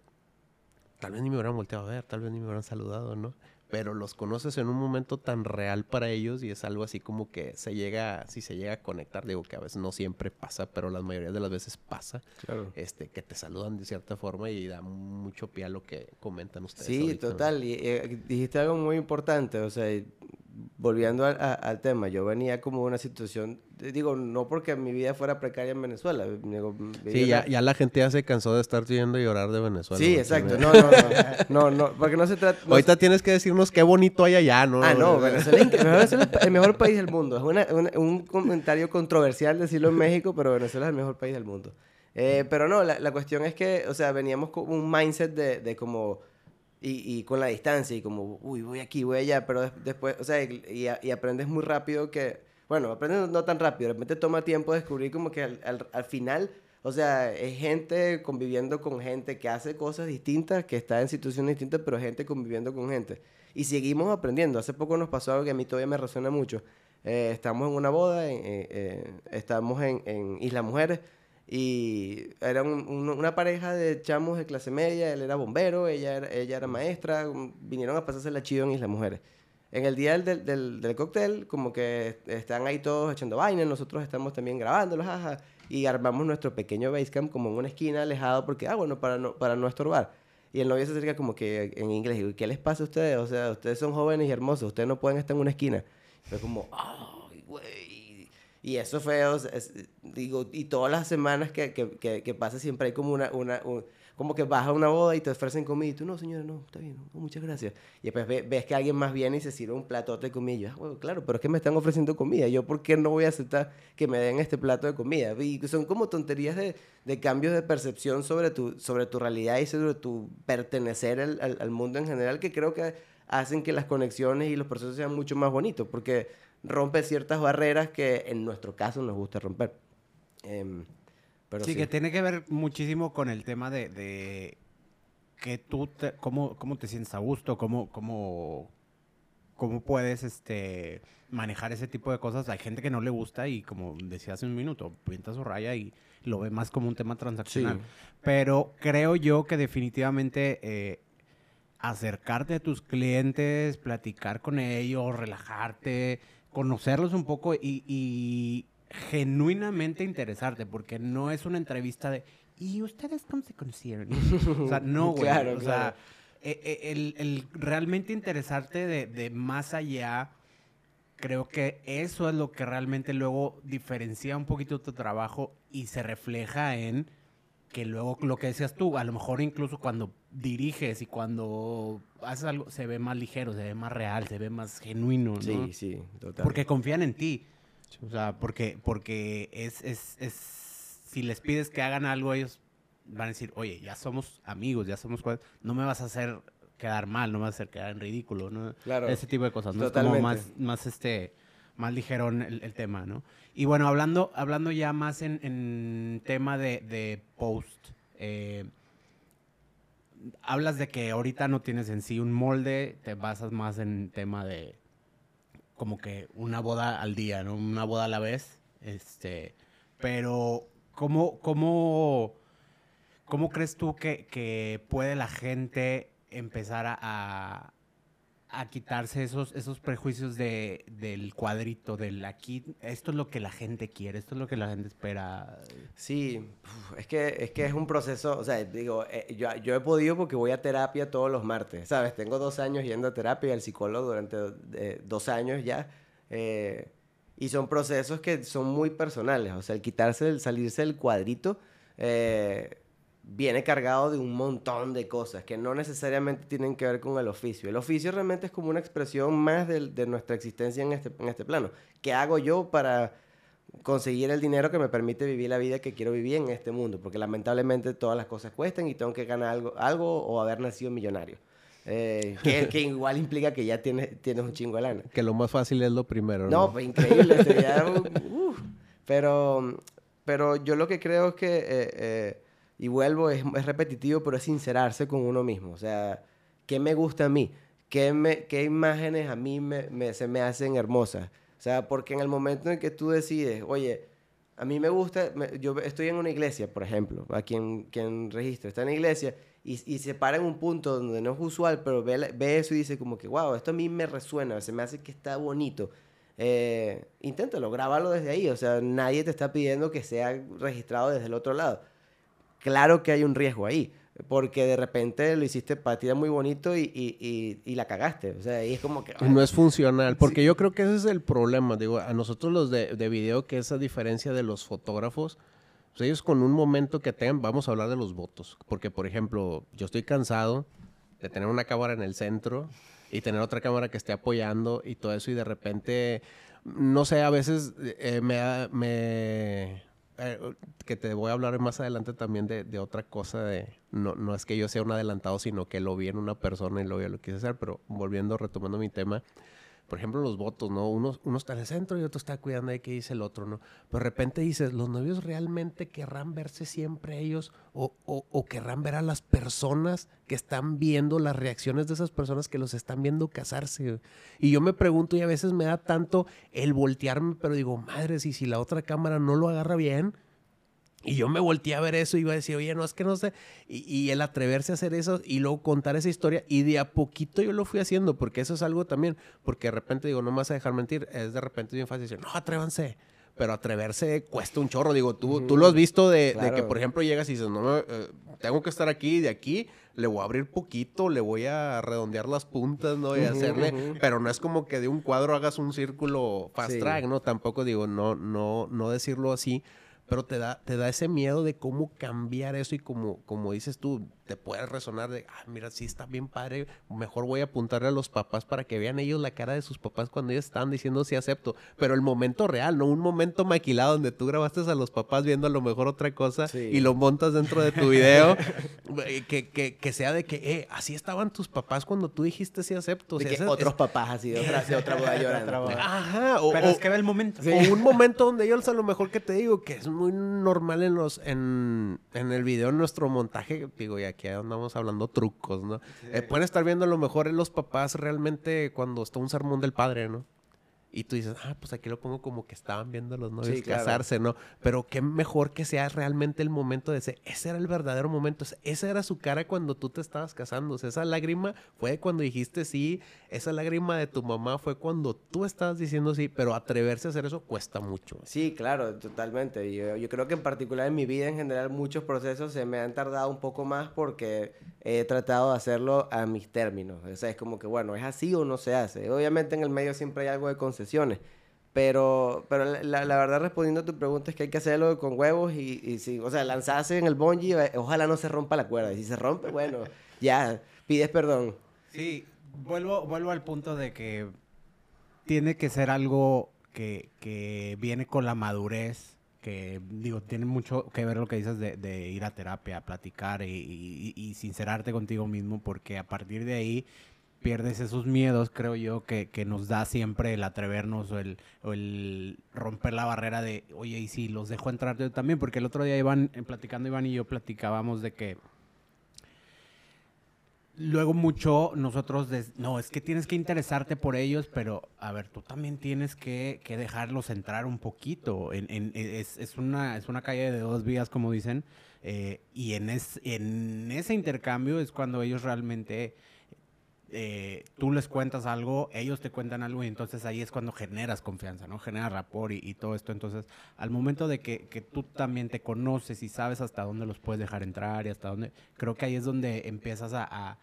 Tal vez ni me hubieran volteado a ver, tal vez ni me hubieran saludado, ¿no? Pero los conoces en un momento tan real para ellos y es algo así como que se llega, si se llega a conectar, digo que a veces no siempre pasa, pero la mayoría de las veces pasa, este, que te saludan de cierta forma y da mucho pie a lo que comentan ustedes. Sí, total, y eh, dijiste algo muy importante, o sea, volviendo al tema, yo venía como una situación, digo, no porque mi vida fuera precaria en Venezuela. sí, ya, ya, la gente ya se cansó de estar yendo y llorar de Venezuela. Sí, exacto. No, no, no, no, porque no se trata... Ahorita tienes que decirnos qué bonito hay allá, ¿no? Ah, no, Venezuela es el mejor país del mundo. Es un comentario controversial decirlo en México, pero Venezuela es el mejor país del mundo. Eh, pero no, la, la, cuestión es que, o sea, veníamos con un mindset de, de como y, y, con la distancia y como, uy, voy aquí, voy allá, pero después, o sea, y, y, aprendes muy rápido que, bueno, aprendes no tan rápido, de repente toma tiempo descubrir como que al, al, al, final, o sea, es gente conviviendo con gente que hace cosas distintas, que está en situaciones distintas, pero gente conviviendo con gente. Y seguimos aprendiendo. Hace poco nos pasó algo que a mí todavía me resuena mucho. Eh, estamos en una boda, eh, estamos en, en Isla Mujeres, y era una pareja de chamos de clase media, él era bombero, ella era, ella era maestra, vinieron a pasarse la chido en Islas Mujeres. En el día del, del, del, cóctel, como que están ahí todos echando vaina, nosotros estamos también grabándolos, jaja, y armamos nuestro pequeño basecamp como en una esquina alejado porque, ah, bueno, para no, para no estorbar. Y el novio se acerca como que en inglés, y ¿qué les pasa a ustedes? O sea, ustedes son jóvenes y hermosos, ustedes no pueden estar en una esquina. Fue como, ay, güey y eso fue, digo, y todas las semanas que, que, que, pasa siempre hay como una, una como que vas a una boda y te ofrecen comida y tú, no, señora, no, está bien, muchas gracias. Y después ves, que alguien más viene y se sirve un platote de comida. Y yo, ah, bueno, claro, pero es que me están ofreciendo comida. Yo, ¿por qué no voy a aceptar que me den este plato de comida? Y son como tonterías de, de cambios de percepción sobre tu, sobre tu realidad y sobre tu pertenecer al, al, al mundo en general que creo que hacen que las conexiones y los procesos sean mucho más bonitos. Porque rompe ciertas barreras que en nuestro caso nos gusta romper. Em, pero sí, que tiene que ver muchísimo con el tema de, que tú, te, cómo, cómo te sientes a gusto, cómo, cómo, cómo puedes este, manejar ese tipo de cosas. Hay gente que no le gusta y como decía hace un minuto, pinta su raya y lo ve más como un tema transaccional. Pero creo yo que definitivamente eh, acercarte a tus clientes, platicar con ellos, relajarte, conocerlos un poco y, genuinamente interesarte, porque no es una entrevista de, ¿y ustedes cómo se conocieron? o sea, no, (laughs) güey. Claro, o sea, e, e, el, el, realmente interesarte de, de, más allá creo que eso es lo que realmente luego diferencia un poquito tu trabajo y se refleja en que luego lo que decías tú, a lo mejor incluso cuando diriges y cuando haces algo, se ve más ligero, se ve más real, se ve más genuino, ¿no? Sí, sí, total. Porque confían en ti. O sea, porque, porque es, es, es, si les pides que hagan algo, ellos van a decir, oye, ya somos amigos, ya somos no me vas a hacer quedar mal, no me vas a hacer quedar en ridículo, ¿no? Claro. Ese tipo de cosas, ¿no? Es Totalmente. como más, más este, más ligero el, el tema, ¿no? Y bueno, hablando, hablando ya más en, en tema de, de post, eh, hablas de que ahorita no tienes en sí un molde, te basas más en tema de como que una boda al día, ¿no? Una boda a la vez. Este, pero ¿cómo, cómo, cómo crees tú que, que puede la gente empezar a, a, quitarse esos, esos prejuicios de, del cuadrito, del aquí, esto es lo que la gente quiere, esto es lo que la gente espera? Sí, es que, es que es un proceso, o sea, digo, eh, yo, yo he podido porque voy a terapia todos los martes, ¿sabes? Tengo dos años yendo a terapia, al psicólogo durante eh, dos años ya, eh, y son procesos que son muy personales, o sea, el quitarse, el salirse del cuadrito, eh, viene cargado de un montón de cosas que no necesariamente tienen que ver con el oficio. El oficio realmente es como una expresión más del- de, nuestra existencia en este, en este plano. ¿Qué hago yo para conseguir el dinero que me permite vivir la vida que quiero vivir en este mundo? Porque lamentablemente todas las cosas cuestan y tengo que ganar algo, algo o haber nacido millonario. Eh, que, (laughs) que igual implica que ya tienes, tienes un chingo de lana. Que lo más fácil es lo primero. No, No, pues increíble. sería (laughs) uf. pero, pero yo lo que creo es que, eh, eh, y vuelvo, es, es repetitivo, pero es sincerarse con uno mismo. O sea, ¿qué me gusta a mí? ¿Qué, me, qué imágenes a mí me, me- se me hacen hermosas? O sea, porque en el momento en que tú decides, oye, a mí me gusta, yo estoy en una iglesia, por ejemplo, a quien, quien registra, está en la iglesia y, y se para en un punto donde no es usual, pero ve, ve eso y dice como que, wow, esto a mí me resuena, se me hace que está bonito. Eh, inténtalo, grábalo desde ahí, o sea, nadie te está pidiendo que sea registrado desde el otro lado. Claro que hay un riesgo ahí, porque de repente lo hiciste para ti era muy bonito y, y, y, y la cagaste, o sea, y es como que... Y no es funcional, porque yo creo que ese es el problema. Digo, a nosotros los de, de video, que esa diferencia de los fotógrafos, pues ellos con un momento que tengan, vamos a hablar de los votos. Porque, por ejemplo, yo estoy cansado de tener una cámara en el centro y tener otra cámara que esté apoyando y todo eso, y de repente, no sé, a veces eh, me, me eh, que te voy a hablar más adelante también de, de otra cosa de no, no es que yo sea un adelantado sino que lo vi en una persona y luego yo lo quise hacer pero volviendo retomando mi tema por ejemplo los votos no uno, uno está en el centro y otro está cuidando de qué dice el otro no pero de repente dices los novios realmente querrán verse siempre ellos o, o, o querrán ver a las personas que están viendo las reacciones de esas personas que los están viendo casarse y yo me pregunto y a veces me da tanto el voltearme, pero digo, madre, si, si la otra cámara no lo agarra bien. Y yo me volteé a ver eso y iba a decir, oye, no, es que no sé. Y, y el atreverse a hacer eso y luego contar esa historia. Y de a poquito yo lo fui haciendo, porque eso es algo también. Porque de repente digo, no me vas a dejar mentir. Es de repente bien fácil decir, no, atrévanse. Pero atreverse cuesta un chorro. Digo, tú, tú lo has visto de, de que, por ejemplo, llegas y dices, no, eh, tengo que estar aquí, de aquí le voy a abrir poquito, le voy a redondear las puntas, ¿no? Y hacerle, pero no es como que de un cuadro hagas un círculo fast Sí. track, ¿no? Tampoco digo, no, no, no decirlo así, pero te da, te da ese miedo de cómo cambiar eso y como, como dices tú, te puede resonar de, ah, mira, sí está bien padre, mejor voy a apuntarle a los papás para que vean ellos la cara de sus papás cuando ellos están diciendo sí acepto, pero el momento real, no un momento maquilado donde tú grabaste a los papás viendo a lo mejor otra cosa Sí. y lo montas dentro de tu video, (laughs) que, que, que sea de que, eh, así estaban tus papás cuando tú dijiste sí acepto. O de sea, que ese- otros es- papás así de otra, de otra boda (laughs) llorando. Ajá, o, Pero o- es que ve el momento. o un momento donde ellos a lo mejor que te digo que es muy normal en los en, en el video en nuestro montaje digo y aquí andamos hablando trucos no Eh, pueden estar viendo a lo mejor en los papás realmente cuando está un sermón del padre no y tú dices, ah, pues aquí lo pongo como que estaban viendo a los novios Sí, claro. casarse, ¿no? Pero qué mejor que sea realmente el momento de ese. Ese era el verdadero momento. Esa era su cara cuando tú te estabas casando. O sea, esa lágrima fue cuando dijiste sí. Esa lágrima de tu mamá fue cuando tú estabas diciendo sí. Pero atreverse a hacer eso cuesta mucho. Sí, claro, totalmente. Yo, yo creo que en particular en mi vida en general muchos procesos se me han tardado un poco más porque he tratado de hacerlo a mis términos. O sea, es como que, bueno, es así o no se hace. Obviamente en el medio siempre hay algo de consecuencia sesiones. Pero, pero la, la, verdad, respondiendo a tu pregunta, es que hay que hacerlo con huevos y, y si, o sea, lanzarse en el bungee, eh, ojalá no se rompa la cuerda. Y si se rompe, bueno, (laughs) ya, pides perdón. Sí, vuelvo, vuelvo al punto de que tiene que ser algo que, que viene con la madurez que digo, tiene mucho que ver lo que dices de, de ir a terapia, platicar y, y, sincerarte contigo mismo, porque a partir de ahí pierdes esos miedos, creo yo, que, que nos da siempre el atrevernos o el, o el, romper la barrera de, oye, y si los dejo entrar yo también, porque el otro día iban eh, platicando Iván y yo platicábamos de que luego mucho nosotros, no, es que tienes que interesarte por ellos, pero a ver, tú también tienes que, que dejarlos entrar un poquito. En, es, una, es una calle de dos vías, como dicen, eh, y en, es, en ese intercambio es cuando ellos realmente... Eh, tú les cuentas algo, ellos te cuentan algo y entonces ahí es cuando generas confianza, ¿no? Generas rapport y, todo esto. Entonces, al momento de que, que, tú también te conoces y sabes hasta dónde los puedes dejar entrar y hasta dónde, creo que ahí es donde empiezas a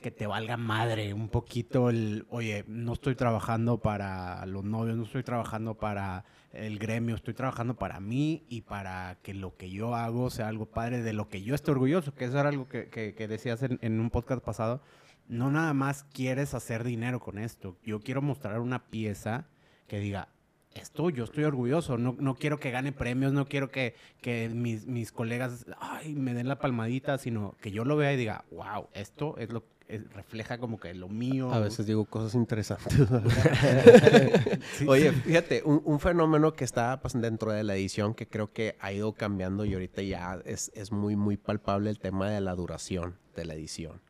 que te valga madre un poquito el, oye, no estoy trabajando para los novios, no estoy trabajando para el gremio, estoy trabajando para mí y para que lo que yo hago sea algo padre de lo que yo estoy orgulloso, que eso era algo que, que, que decías en, en, un podcast pasado. No nada más quieres hacer dinero con esto, yo quiero mostrar una pieza que diga, esto yo estoy orgulloso, no, no quiero que gane premios, no quiero que, que mis, mis colegas ay, me den la palmadita, sino que yo lo vea y diga, wow, esto es lo que refleja como que lo mío. A veces digo cosas interesantes. (laughs) sí. Oye, fíjate, un, un, fenómeno que está pues, dentro de la edición que creo que ha ido cambiando y ahorita ya es, es muy, muy palpable el tema de la duración de la edición.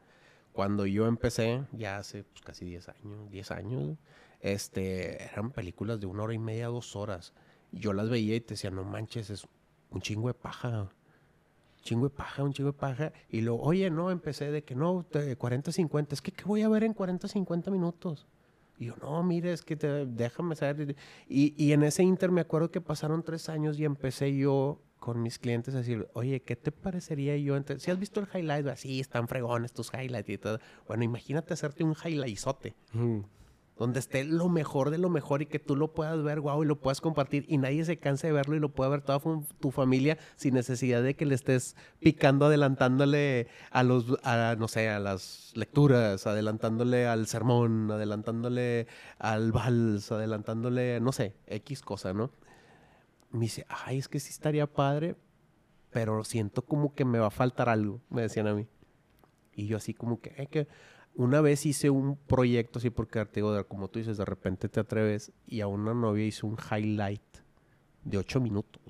Cuando yo empecé, ya hace pues, casi 10 años, 10 años, este, eran películas de una hora y media, dos horas. Yo las veía y te decía, no manches, es un chingo de paja chingo de paja, un chingo de paja. Y luego, oye, no, empecé de que no, 40, 50. Es que, ¿qué voy a ver en 40, 50 minutos? Y yo, no, mire, es que te, déjame saber. Y, y en ese inter me acuerdo que pasaron tres años y empecé yo con mis clientes a decir, oye, ¿qué te parecería yo? Si has visto el highlight, así están fregones tus highlights y todo. Bueno, imagínate hacerte un highlightzote. Mm donde esté lo mejor de lo mejor y que tú lo puedas ver, wow, y lo puedas compartir y nadie se canse de verlo y lo pueda ver toda tu familia sin necesidad de que le estés picando, adelantándole a los, a, no sé, a las lecturas, adelantándole al sermón, adelantándole al vals, adelantándole, no sé, X cosa, ¿no? Me dice, ay, es que sí estaría padre, pero siento como que me va a faltar algo, me decían a mí. Y yo así como que, eh, que una vez hice un proyecto así porque te digo, como tú dices, de repente te atreves y a una novia hice un highlight de ocho minutos.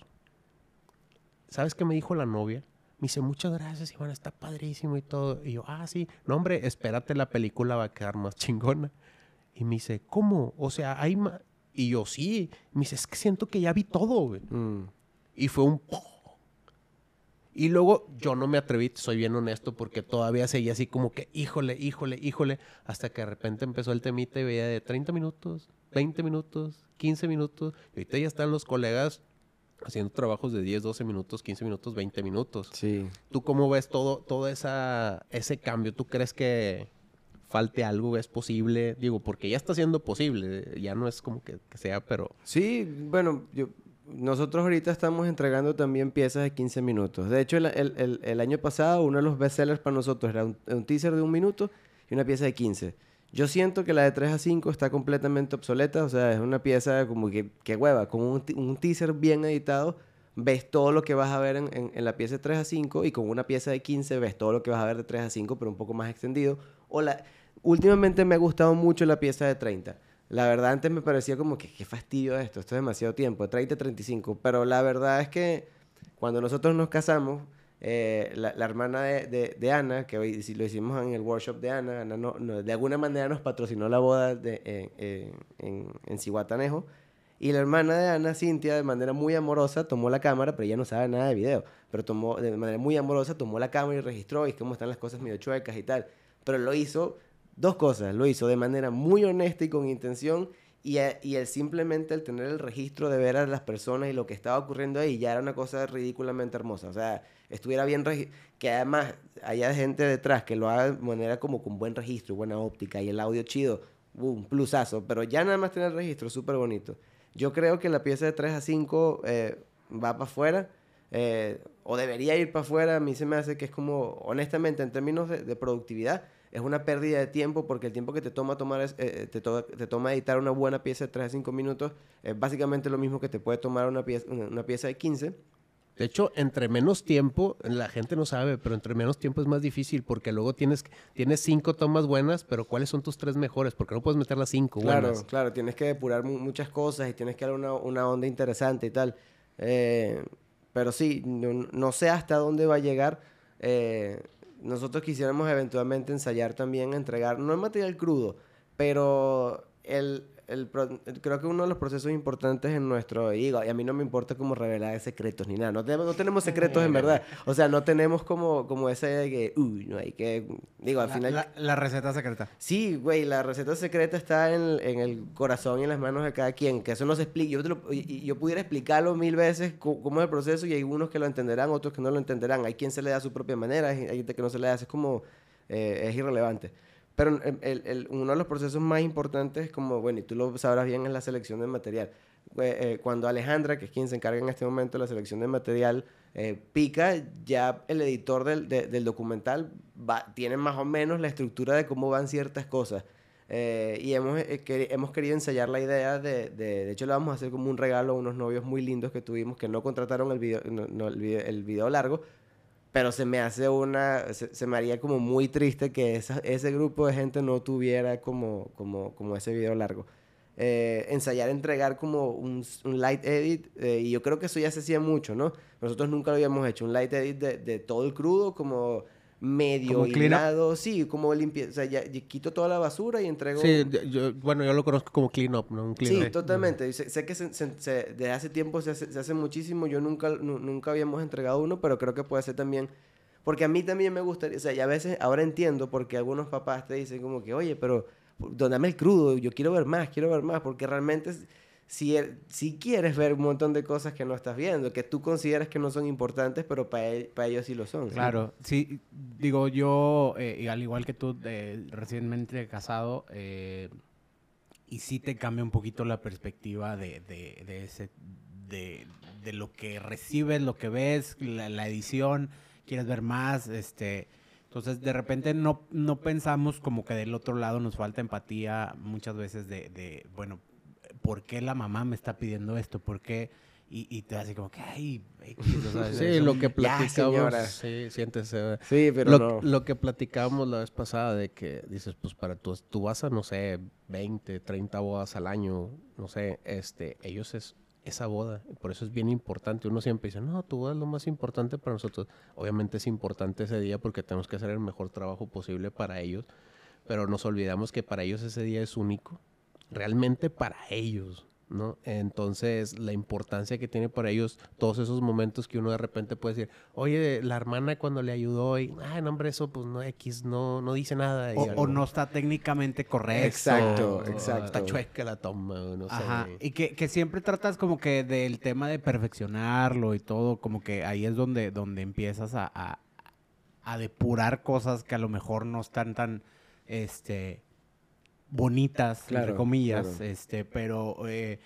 ¿Sabes qué me dijo la novia? Me dice, muchas gracias, Iván, está padrísimo y todo. Y yo, ah, sí. No, hombre, espérate, la película va a quedar más (laughs) chingona. Y me dice, ¿cómo? O sea, hay más... Y yo, sí. Me dice, es que siento que ya vi todo, güey. Mm. Y fue un... Y luego yo no me atreví, soy bien honesto, porque todavía seguía así como que, híjole, híjole, híjole, hasta que de repente empezó el temita y veía de 30 minutos, 20 minutos, 15 minutos. Y ahorita ya están los colegas haciendo trabajos de 10, 12 minutos, 15 minutos, 20 minutos. Sí. ¿Tú cómo ves todo, todo esa, ese cambio? ¿Tú crees que falte algo? ¿Es posible? Digo, porque ya está siendo posible, ya no es como que, que sea, pero... Sí, bueno, yo nosotros ahorita estamos entregando también piezas de 15 minutos. De hecho, el, año pasado uno de los bestsellers para nosotros era un, un, teaser de un minuto y una pieza de 15. Yo siento que la de 3 a 5 está completamente obsoleta, o sea, es una pieza como que, hueva, con un, un, teaser bien editado, ves todo lo que vas a ver en, la pieza de 3 a 5 y con una pieza de 15 ves todo lo que vas a ver de 3 a 5, pero un poco más extendido. O la... Últimamente me ha gustado mucho la pieza de 30 la verdad antes me parecía como que qué fastidio esto, esto es demasiado tiempo, 30, 35. Pero la verdad es que cuando nosotros nos casamos, eh, la, hermana de, de, Ana, que hoy lo hicimos en el workshop de Ana, Ana no, no, de alguna manera nos patrocinó la boda de, eh, eh, en, en Cihuatanejo. Y la hermana de Ana, Cintia, de manera muy amorosa, tomó la cámara, pero ella no sabe nada de video. Pero tomó, de manera muy amorosa, tomó la cámara y registró y cómo están las cosas medio chuecas y tal. Pero lo hizo dos cosas. Lo hizo de manera muy honesta y con intención. Y, y el simplemente el tener el registro de ver a las personas y lo que estaba ocurriendo ahí ya era una cosa ridículamente hermosa. O sea, estuviera bien que además haya gente detrás que lo haga de manera como con buen registro, buena óptica y el audio chido. uh, un plusazo, pero ya nada más tener el registro, súper bonito. Yo creo que la pieza de 3 a 5 eh, va para afuera, eh, o debería ir para afuera. A mí se me hace que es como, honestamente, en términos de, de productividad, es una pérdida de tiempo porque el tiempo que te toma tomar es- eh, eh, te, to- te toma editar una buena pieza de 3 a 5 minutos es básicamente lo mismo que te puede tomar una pieza, una, una pieza de 15. De hecho, entre menos tiempo, la gente no sabe, pero entre menos tiempo es más difícil porque luego tienes, tienes cinco tomas buenas, pero ¿cuáles son tus tres mejores? Porque no puedes meter las cinco Claro, buenas. claro, tienes que depurar mu- muchas cosas y tienes que dar una, una onda interesante y tal. Eh, pero sí, no, no sé hasta dónde va a llegar. Eh, nosotros quisiéramos eventualmente ensayar también, entregar, no el material crudo, pero el, el creo que uno de los procesos importantes en nuestro, digo, y a mí no me importa como revelar secretos ni nada, no tenemos, no tenemos secretos en verdad, o sea, no tenemos como, como ese de que, uy, no hay que, digo, al La, final... la- la receta secreta. Sí, güey, la receta secreta está en, en el corazón y en las manos de cada quien, que eso no se explica. Yo, te lo- y- yo pudiera explicarlo mil veces cómo es el proceso y hay unos que lo entenderán, otros que no lo entenderán. Hay quien se le da a su propia manera, hay hay gente que no se le da, es como, eh, es irrelevante. Pero el- el- uno de los procesos más importantes, como, bueno, y tú lo sabrás bien, es la selección del material. Güey, eh, cuando Alejandra, que es quien se encarga en este momento de la selección del material, eh, pica, ya el editor del, de- del documental tiene más o menos la estructura de cómo van ciertas cosas. Eh, y hemos, eh, que- hemos querido ensayar la idea de, de, de hecho le vamos a hacer como un regalo a unos novios muy lindos que tuvimos que no contrataron el video, no- no, el video, el video largo, pero se me hace una, se, se me haría como muy triste que esa- ese grupo de gente no tuviera como, como, como ese video largo. Eh, ensayar, entregar como un, un light edit, eh, y yo creo que eso ya se hacía mucho, ¿no? Nosotros nunca lo habíamos hecho, un light edit de, de todo el crudo, como medio Como clean up. hilado, sí, como limpia, o sea, ya, ya quito toda la basura y entrego... Sí, yo, bueno, yo lo conozco como clean up, ¿no? Un clean Sí, up. totalmente. Sé, sé que se- se- se- desde hace tiempo se hace, se hace muchísimo. Yo nunca, nu- nunca habíamos entregado uno, pero creo que puede ser también... Porque a mí también me gustaría... O sea, y a veces ahora entiendo porque algunos papás te dicen como que, oye, pero dóname el crudo, yo quiero ver más, quiero ver más, porque realmente si, er- si quieres ver un montón de cosas que no estás viendo, que tú consideras que no son importantes, pero para ellos sí lo son. Claro, sí, digo yo, eh, y al igual que tú, recientemente casado, eh, y sí te cambia un poquito la perspectiva de, de, de lo que recibes, lo que ves, la, la edición, quieres ver más, este, entonces de repente no, no pensamos como que del otro lado nos falta empatía muchas veces de bueno, ¿por qué la mamá me está pidiendo esto? ¿Por qué? Y, y te hace como que, ay, X", o sea, Sí, eso- lo que Ya, platicamos. señora. Sí, siéntese. Sí, pero lo, no. lo que platicábamos la vez pasada de que dices, pues para tú, tú vas a, no sé, 20, 30 bodas al año, no sé, este, ellos es esa boda, y por eso es bien importante. Uno siempre dice, no, tu boda es lo más importante para nosotros. Obviamente es importante ese día porque tenemos que hacer el mejor trabajo posible para ellos, pero nos olvidamos que para ellos ese día es único, realmente para ellos. ¿No? Entonces, la importancia que tiene para ellos todos esos momentos que uno de repente puede decir, oye, la hermana cuando le ayudó y, ay, no, hombre, eso pues no X, no, no dice nada. y O, algo. o no está técnicamente correcto. Exacto, O exacto. Está chueca la toma, no sé. Ajá. Y que, que siempre tratas como que del tema de perfeccionarlo y todo, como que ahí es donde, donde empiezas a, a, a depurar cosas que a lo mejor no están tan, este, bonitas, Claro, entre comillas, claro. este, pero eh,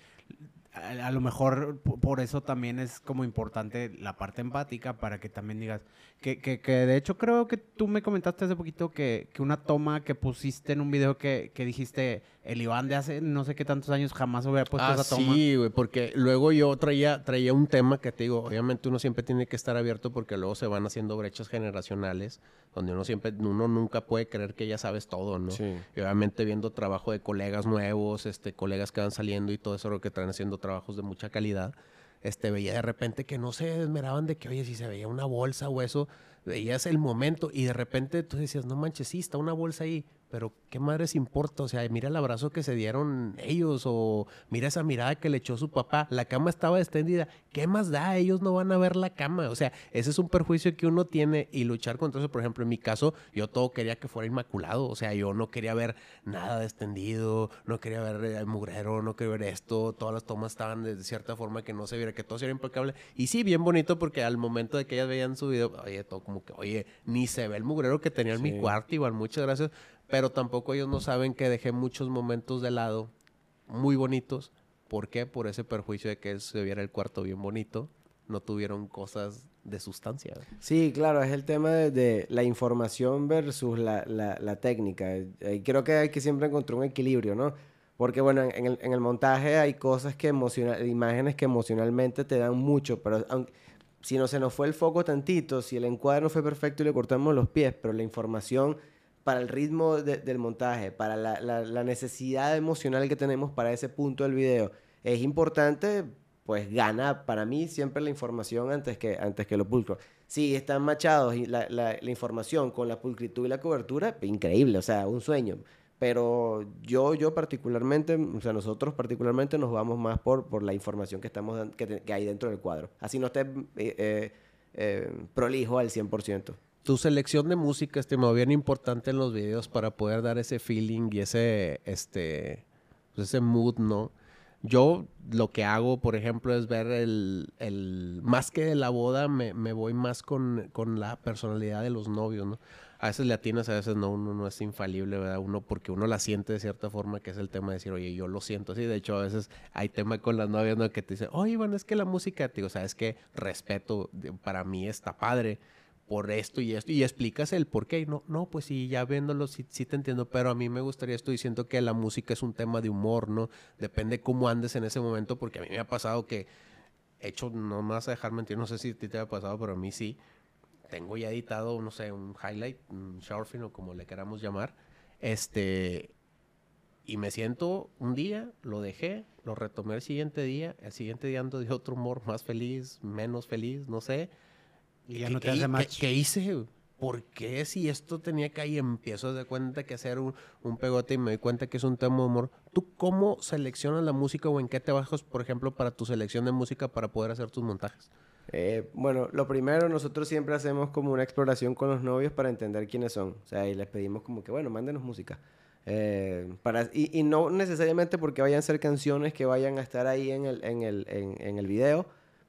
a, a lo mejor por eso también es como importante la parte empática para que también digas, que, que, que de hecho creo que tú me comentaste hace poquito que, que una toma que pusiste en un video que, que dijiste, el Iván de hace no sé qué tantos años jamás hubiera puesto Ah, esa toma. sí, güey, porque luego yo traía, traía un tema que te digo, obviamente uno siempre tiene que estar abierto porque luego se van haciendo brechas generacionales, donde uno siempre, uno nunca puede creer que ya sabes todo, ¿no? Sí. Y obviamente viendo trabajo de colegas nuevos, este, colegas que van saliendo y todo eso, lo que traen haciendo trabajos de mucha calidad, este, veía de repente que no se esmeraban de que, oye, si se veía una bolsa o eso, veías el momento y de repente tú decías, no manches, sí, está una bolsa ahí, pero ¿qué madres importa? O sea, mira el abrazo que se dieron ellos o mira esa mirada que le echó su papá, la cama estaba extendida, ¿qué más da? Ellos no van a ver la cama, o sea, ese es un perjuicio que uno tiene y luchar contra eso, por ejemplo, en mi caso, yo todo quería que fuera inmaculado, o sea, yo no quería ver nada extendido, no quería ver eh, mugrero, no quería ver esto, todas las tomas estaban de cierta forma que no se viera, que todo era impecable, y sí, bien bonito porque al momento de que ellas veían su video, oye, todo como que, oye, ni se ve el mugrero que tenía en mi cuarto, igual, muchas gracias. Pero tampoco ellos no saben que dejé muchos momentos de lado muy bonitos. ¿Por qué? Por ese perjuicio de que se viera el cuarto bien bonito. No tuvieron cosas de sustancia. Sí, claro, es el tema de, de la información versus la, la- la técnica. Y creo que hay que siempre encontrar un equilibrio, ¿no? Porque, bueno, en, en el, en el montaje hay cosas que emocional, imágenes que emocionalmente te dan mucho, pero aunque- si no se nos fue el foco tantito, si el encuadre no fue perfecto y le cortamos los pies, pero la información para el ritmo de- del montaje, para la, la- necesidad emocional que tenemos para ese punto del video, es importante, pues gana para mí siempre la información antes que, antes que lo pulcro. Si están machados la- la información con la pulcritud y la cobertura, increíble, o sea, un sueño. Pero yo, yo particularmente, o sea, nosotros particularmente nos vamos más por, por la información que, estamos, que, que hay dentro del cuadro. Así no esté eh, eh, eh, prolijo al 100%. Tu selección de música, estimado, bien importante en los videos para poder dar ese feeling y ese, este, pues ese mood, ¿no? Yo lo que hago, por ejemplo, es ver el, el más que de la boda, me, me voy más con, con la personalidad de los novios, ¿no? A veces le atinas, a veces no, uno no es infalible, ¿verdad? Uno porque uno la siente de cierta forma, que es el tema de decir, oye, yo lo siento así. De hecho, a veces hay tema con las novias, ¿no? Que te dicen, oye, bueno, es que la música, te digo, sabes que respeto, para mí está padre por esto y esto, y explicas el por qué. No, no, pues sí, ya viéndolo, sí, sí te entiendo, pero a mí me gustaría, estoy diciendo que la música es un tema de humor, ¿no? Depende cómo andes en ese momento, porque a mí me ha pasado que, hecho, no me vas a dejar mentir, no sé si a ti te ha pasado, pero a mí sí. Tengo ya editado, no sé, un highlight, un short film o como le queramos llamar. Este, y me siento un día, lo dejé, lo retomé el siguiente día, el siguiente día ando de otro humor, más feliz, menos feliz, no sé. Y ya ¿Qué- no te hace qué- match. ¿Qué hice? ¿Por qué si esto tenía que ahí empiezo de cuenta que hacer un, un pegote y me doy cuenta que es un tema de humor? ¿Tú cómo seleccionas la música o en qué te bajas, por ejemplo, para tu selección de música para poder hacer tus montajes? Eh, bueno, lo primero, nosotros siempre hacemos como una exploración con los novios para entender quiénes son. O sea, y les pedimos como que, bueno, mándenos música. Eh, para, y, y no necesariamente porque vayan a ser canciones que vayan a estar ahí en el, en el, en, en el video.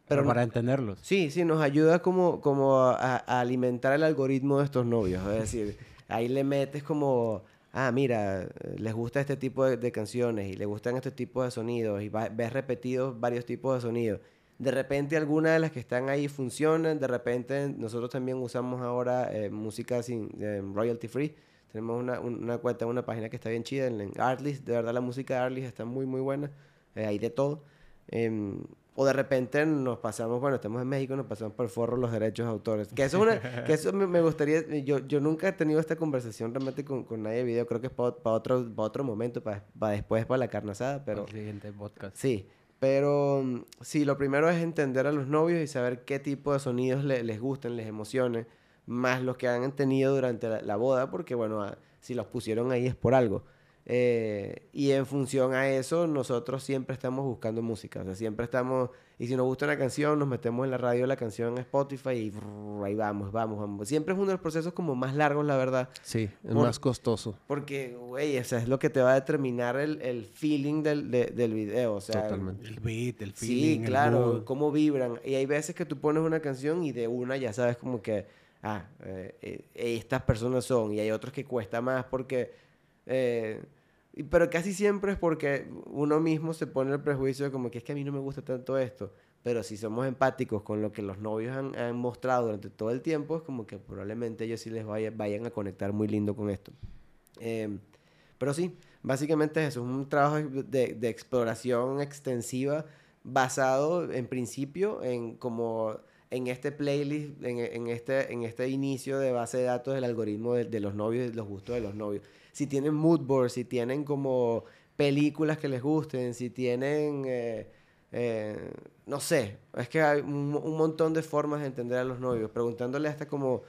Pero Pero para no- entenderlos. Sí, sí, nos ayuda como, como a, a alimentar el algoritmo de estos novios. Es decir, ahí le metes como, ah, mira, les gusta este tipo de, de canciones y les gustan este tipo de sonidos y va- ves repetidos varios tipos de sonidos. De repente algunas de las que están ahí funcionan, de repente nosotros también usamos ahora eh, música sin eh, royalty free. Tenemos una, un- una cuenta, una página que está bien chida en, Artlist. De verdad la música de Artlist está muy, muy buena. Eh, hay de todo. Em, o de repente nos pasamos, bueno, estamos en México, nos pasamos por forro los derechos de autores. Que eso, es una, (laughs) que eso me, gustaría, yo, yo nunca he tenido esta conversación realmente con, con nadie de video, creo que es para otro, pa otro momento, para después, para la carne asada, pero... El siguiente podcast. Sí, pero mm, sí, lo primero es entender a los novios y saber qué tipo de sonidos le- les gustan, les emocionen, más los que han tenido durante la, boda, porque bueno, si los pusieron ahí es por algo. Eh, y en función a eso, nosotros siempre estamos buscando música, o sea, siempre estamos, y si nos gusta una canción, nos metemos en la radio la canción en Spotify y brrr, ahí vamos, vamos, vamos. Siempre es uno de los procesos como más largos, la verdad. Sí, es Por- más costoso. Porque, güey, o sea, es lo que te va a determinar el, el feeling del, de- del video. O sea, Totalmente. El beat, el Sí, feeling, el claro, mood. cómo vibran. Y hay veces que tú pones una canción y de una ya sabes como que, ah, eh, eh, estas personas son. Y hay otros que cuesta más porque... eh, pero casi siempre es porque uno mismo se pone el prejuicio de como que es que a mí no me gusta tanto esto. Pero si somos empáticos con lo que los novios han, han mostrado durante todo el tiempo, es como que probablemente ellos sí les vaya- vayan a conectar muy lindo con esto. Eh, pero sí, básicamente eso, es un trabajo de, de exploración extensiva basado en principio en como en este playlist, en, en este, en este inicio de base de datos del algoritmo de, de los novios los gustos de los novios. Si tienen mood boards, si tienen como películas que les gusten, si tienen, eh, eh, no sé, es que hay un, montón de formas de entender a los novios, preguntándole hasta como,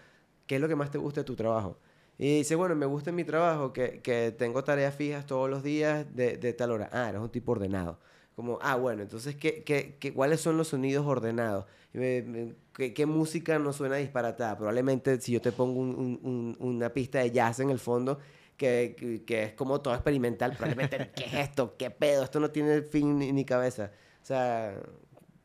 ¿qué es lo que más te gusta de tu trabajo? Y dice, bueno, me gusta mi trabajo, que, que tengo tareas fijas todos los días de, de tal hora. Ah, eres un tipo ordenado. Como, ah, bueno, entonces, ¿qué, qué, qué, cuáles son los sonidos ordenados? ¿Qué, qué música no suena disparatada? Probablemente si yo te pongo un- una pista de jazz en el fondo, que, que, que es como todo experimental, probablemente, (laughs) ¿qué es esto? ¿Qué pedo? Esto no tiene fin ni, ni cabeza. O sea,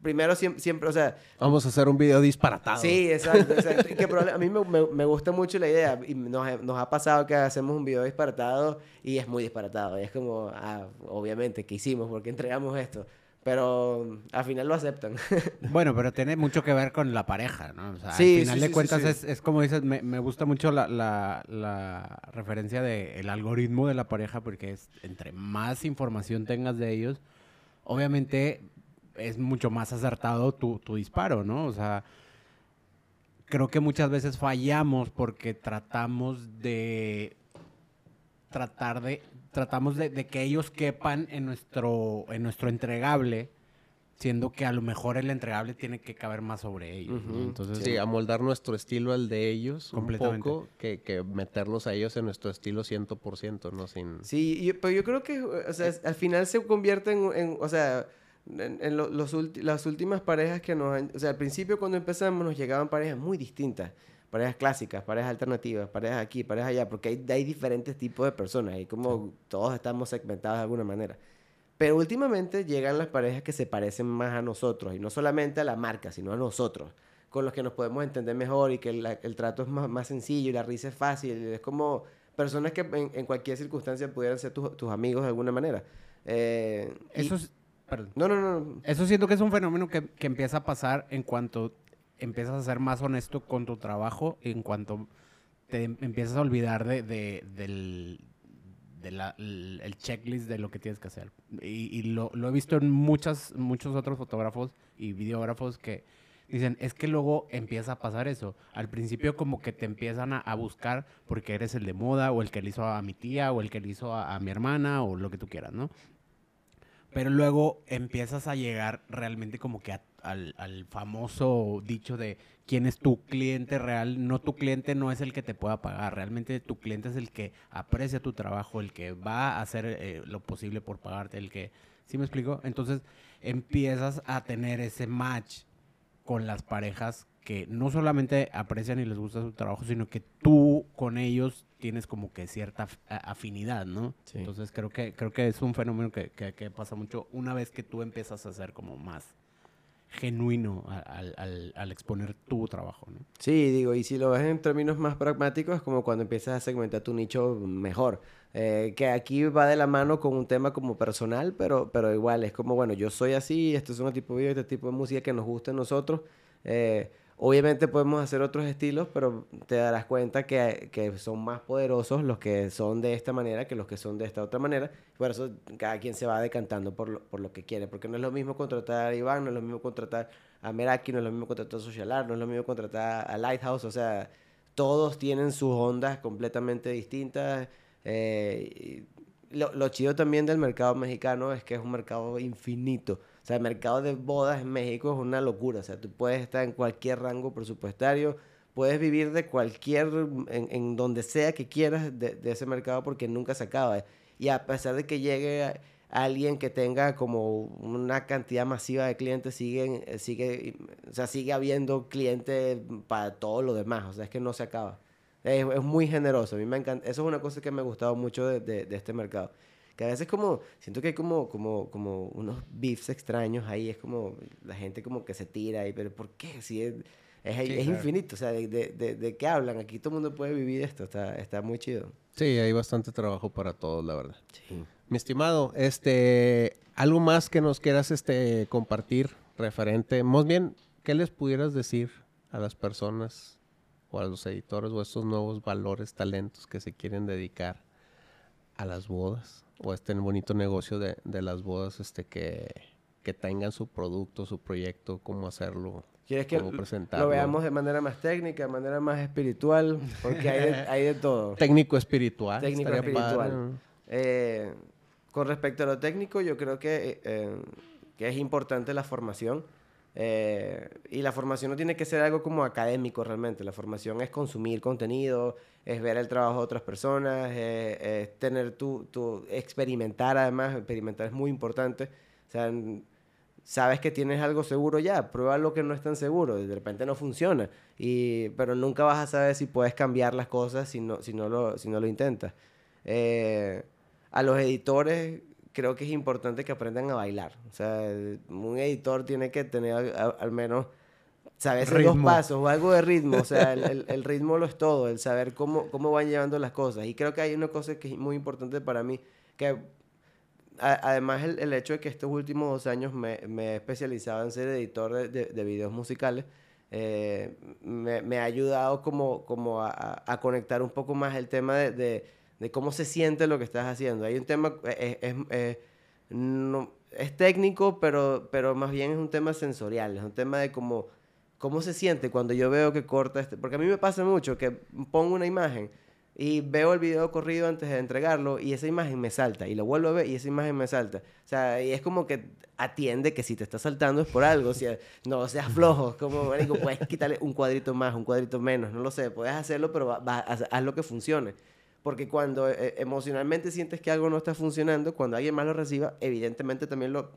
primero siempre, siempre, o sea... Vamos a hacer un video disparatado. Sí, exacto. exacto. Que a mí me, me- me gusta mucho la idea y nos, nos ha pasado que hacemos un video disparatado y es muy disparatado. Y es como, ah, obviamente, ¿qué hicimos? ¿Por qué entregamos esto? Pero al final lo aceptan. (laughs) Bueno, pero tiene mucho que ver con la pareja, ¿no? O sea, Sí, al final sí, de sí, cuentas. Es, es como dices, me, me gusta mucho la, la, la referencia del algoritmo de la pareja porque es entre más información tengas de ellos, obviamente es mucho más acertado tu, tu disparo, ¿no? O sea, creo que muchas veces fallamos porque tratamos de tratar de tratamos de, de que ellos quepan en nuestro en nuestro entregable siendo que a lo mejor el entregable tiene que caber más sobre ellos ¿no? Ujú, entonces Sí, amoldar nuestro estilo al de ellos un Completamente. poco, que, que meterlos a ellos en nuestro estilo 100%, ¿no? Sin... Sí, yo- pero yo creo que, o sea, al final se convierte en, en, o sea, en, en lo- los ulti- las últimas parejas que nos han, o sea, al principio cuando empezamos nos llegaban parejas muy distintas, parejas clásicas, parejas alternativas, parejas aquí, parejas allá, porque hay, hay diferentes tipos de personas y como todos estamos segmentados de alguna manera. Pero últimamente llegan las parejas que se parecen más a nosotros y no solamente a la marca, sino a nosotros, con los que nos podemos entender mejor y que la- el trato es más, más sencillo y la risa es fácil. Es como personas que en, en cualquier circunstancia pudieran ser tus, tus amigos de alguna manera. Eh, y- eso es perdón. No, no, no. Eso siento que es un fenómeno que, que empieza a pasar en cuanto empiezas a ser más honesto con tu trabajo, en cuanto te em- empiezas a olvidar de, de- del de la- el checklist de lo que tienes que hacer. Y, lo, lo he visto en muchas, muchos otros fotógrafos y videógrafos que dicen, es que luego empieza a pasar eso. Al principio como que te empiezan a, a buscar porque eres el de moda o el que le hizo a mi tía o el que le hizo a, a mi hermana o lo que tú quieras, ¿no? Pero luego empiezas a llegar realmente como que a- al, al famoso dicho de quién es tu cliente real. No tu cliente no es el que te pueda pagar. Realmente tu cliente es el que aprecia tu trabajo, el que va a hacer eh, lo posible por pagarte, el que... ¿Sí me explico? Entonces empiezas a tener ese match con las parejas que no solamente aprecian y les gusta su trabajo, sino que tú con ellos tienes como que cierta afinidad, ¿no? Sí. Entonces creo que creo que es un fenómeno que, que- que pasa mucho una vez que tú empiezas a ser como más genuino al, al- al exponer tu trabajo, ¿no? Sí, digo, y si lo ves en términos más pragmáticos, es como cuando empiezas a segmentar tu nicho mejor. Eh, que aquí va de la mano con un tema como personal, pero, pero igual es como, bueno, yo soy así, este es un tipo de video, este tipo de música que nos gusta a nosotros. Eh, obviamente podemos hacer otros estilos, pero te darás cuenta que, que son más poderosos los que son de esta manera que los que son de esta otra manera. Por eso cada quien se va decantando por lo, por lo que quiere, porque no es lo mismo contratar a Iván, no es lo mismo contratar a Meraki, no es lo mismo contratar a Social Art, no es lo mismo contratar a Lighthouse, o sea, todos tienen sus ondas completamente distintas. eh, lo, lo chido también del mercado mexicano es que es un mercado infinito. Sea, el mercado de bodas en México es una locura. O sea, tú puedes estar en cualquier rango presupuestario, puedes vivir de cualquier, en, en donde sea que quieras de, ese mercado porque nunca se acaba. Y a pesar de que llegue alguien que tenga como una cantidad masiva de clientes, siguen, sigue, o sea, sigue habiendo clientes para todo lo demás. O sea, es que no se acaba. Es, muy generoso. A mí me encanta. Eso es una cosa que me ha gustado mucho de este mercado. Que a veces como, siento que hay como, como, como unos beefs extraños ahí. Es como la gente como que se tira ahí. Pero ¿por qué? Si es, es, Sí, es claro. infinito. O sea, de, de, de, de qué hablan? Aquí todo el mundo puede vivir esto. Está, está muy chido. Sí, hay bastante trabajo para todos, la verdad. Sí. Mi estimado, este, algo más que nos quieras este, compartir referente, más bien, ¿qué les pudieras decir a las personas o a los editores o a estos nuevos valores, talentos que se quieren dedicar a las bodas o a este bonito negocio de, de las bodas, este, que, que tengan su producto, su proyecto, cómo hacerlo, ¿Quieres que lo veamos de manera más técnica, de manera más espiritual? Porque hay de, hay de todo. (laughs) Técnico espiritual. Técnico espiritual. Eh, con respecto a lo técnico, yo creo que, eh, que es importante la formación. Eh, y la formación no tiene que ser algo como académico realmente. La formación es consumir contenido, es ver el trabajo de otras personas, es tener tu, tu- experimentar además. Experimentar es muy importante. O sea, sabes que tienes algo seguro ya, prueba lo que no es tan seguro. De repente no funciona. Y, pero nunca vas a saber si puedes cambiar las cosas si no, si no, lo, si no lo intentas. Eh, a los editores creo que es importante que aprendan a bailar. O sea, un editor tiene que tener al menos saber dos pasos o algo de ritmo. O sea, (laughs) el, ritmo lo es todo, el saber cómo, cómo van llevando las cosas. Y creo que hay una cosa que es muy importante para mí, que además el, hecho de que estos últimos dos años me, he especializado en ser editor de, de, videos musicales, eh, me, ha ayudado como, como a, conectar un poco más el tema de, de, cómo se siente lo que estás haciendo. Hay un tema, eh, es, es, no, es técnico, pero, pero más bien es un tema sensorial, es un tema de cómo, cómo se siente cuando yo veo que corta este, porque a mí me pasa mucho que pongo una imagen y veo el video corrido antes de entregarlo y esa imagen me salta y lo vuelvo a ver y esa imagen me salta. O sea, y es como que atiende que si te está saltando es por algo, o sea, no seas flojo, como digo, puedes quitarle un cuadrito más, un cuadrito menos, no lo sé, puedes hacerlo, pero haz lo que funcione. Porque cuando eh, emocionalmente sientes que algo no está funcionando, cuando alguien más lo reciba, evidentemente también lo...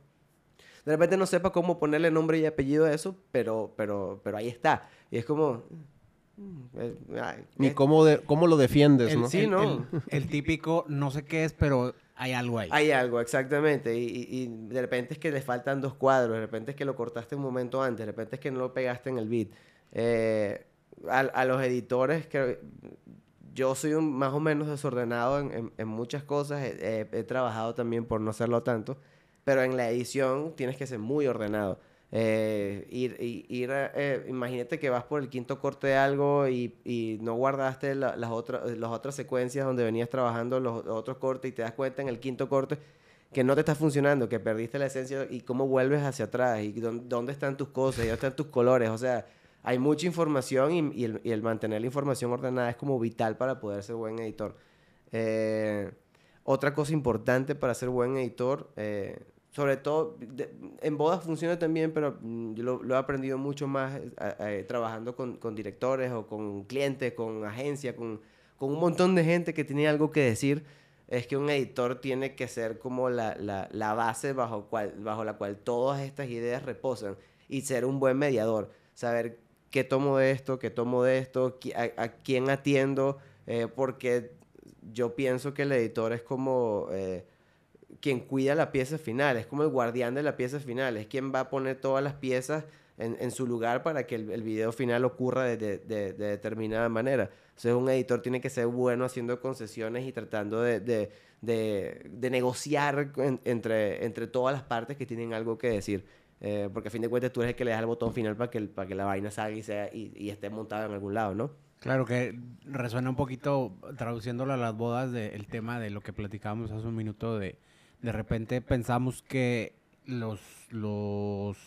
De repente no sepa cómo ponerle nombre y apellido a eso, pero, pero, pero ahí está. Y es como, ni cómo, cómo lo defiendes, ¿no? Sí, ¿no? El, típico, no sé qué es, pero hay algo ahí. Hay algo, exactamente. Y, de repente es que le faltan dos cuadros, de repente es que lo cortaste un momento antes, de repente es que no lo pegaste en el beat. Eh, a, los editores, que yo soy un, más o menos desordenado en, muchas cosas, he, trabajado también por no hacerlo tanto, pero en la edición tienes que ser muy ordenado. Eh, ir, eh, imagínate que vas por el quinto corte de algo y, no guardaste las, otras, las otras secuencias donde venías trabajando los, otros cortes y te das cuenta en el quinto corte que no te está funcionando, que perdiste la esencia y cómo vuelves hacia atrás y dónde, están tus cosas, y dónde están tus colores. O sea, hay mucha información y, el, y, el, mantener la información ordenada es como vital para poder ser buen editor. Eh, otra cosa importante para ser buen editor, eh, sobre todo, en bodas funciona también, pero mm, yo lo, he aprendido mucho más eh, eh, trabajando con, con, directores o con clientes, con agencias, con, con, un montón de gente que tiene algo que decir. Es que un editor tiene que ser como la, la, la base bajo, cual, bajo la cual todas estas ideas reposan y ser un buen mediador. Saber qué tomo de esto, qué tomo de esto, a, quién atiendo, eh, porque yo pienso que el editor es como quien cuida la pieza final, es como el guardián de la pieza final, es quien va a poner todas las piezas en, su lugar para que el, video final ocurra de, determinada manera. Entonces un editor tiene que ser bueno haciendo concesiones y tratando de, negociar entre, entre todas las partes que tienen algo que decir. Eh, porque a fin de cuentas tú eres el que le da el botón final para que, para que la vaina salga y, sea, y, esté montada en algún lado, ¿no? Claro que resuena un poquito, traduciéndolo a las bodas, del tema de lo que platicábamos hace un minuto de de repente pensamos que los, los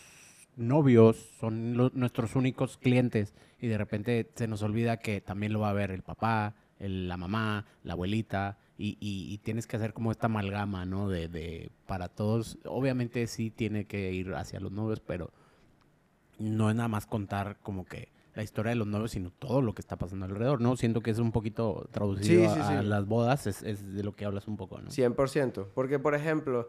novios son nuestros únicos clientes y de repente se nos olvida que también lo va a ver el papá, la mamá, la abuelita y, y, tienes que hacer como esta amalgama, ¿no? De, de, para todos, obviamente sí tiene que ir hacia los novios, pero no es nada más contar como que la historia de los novios, sino todo lo que está pasando alrededor, ¿no? Siento que es un poquito traducido a, las bodas, es, es, de lo que hablas un poco, ¿no? 100%. Porque, por ejemplo,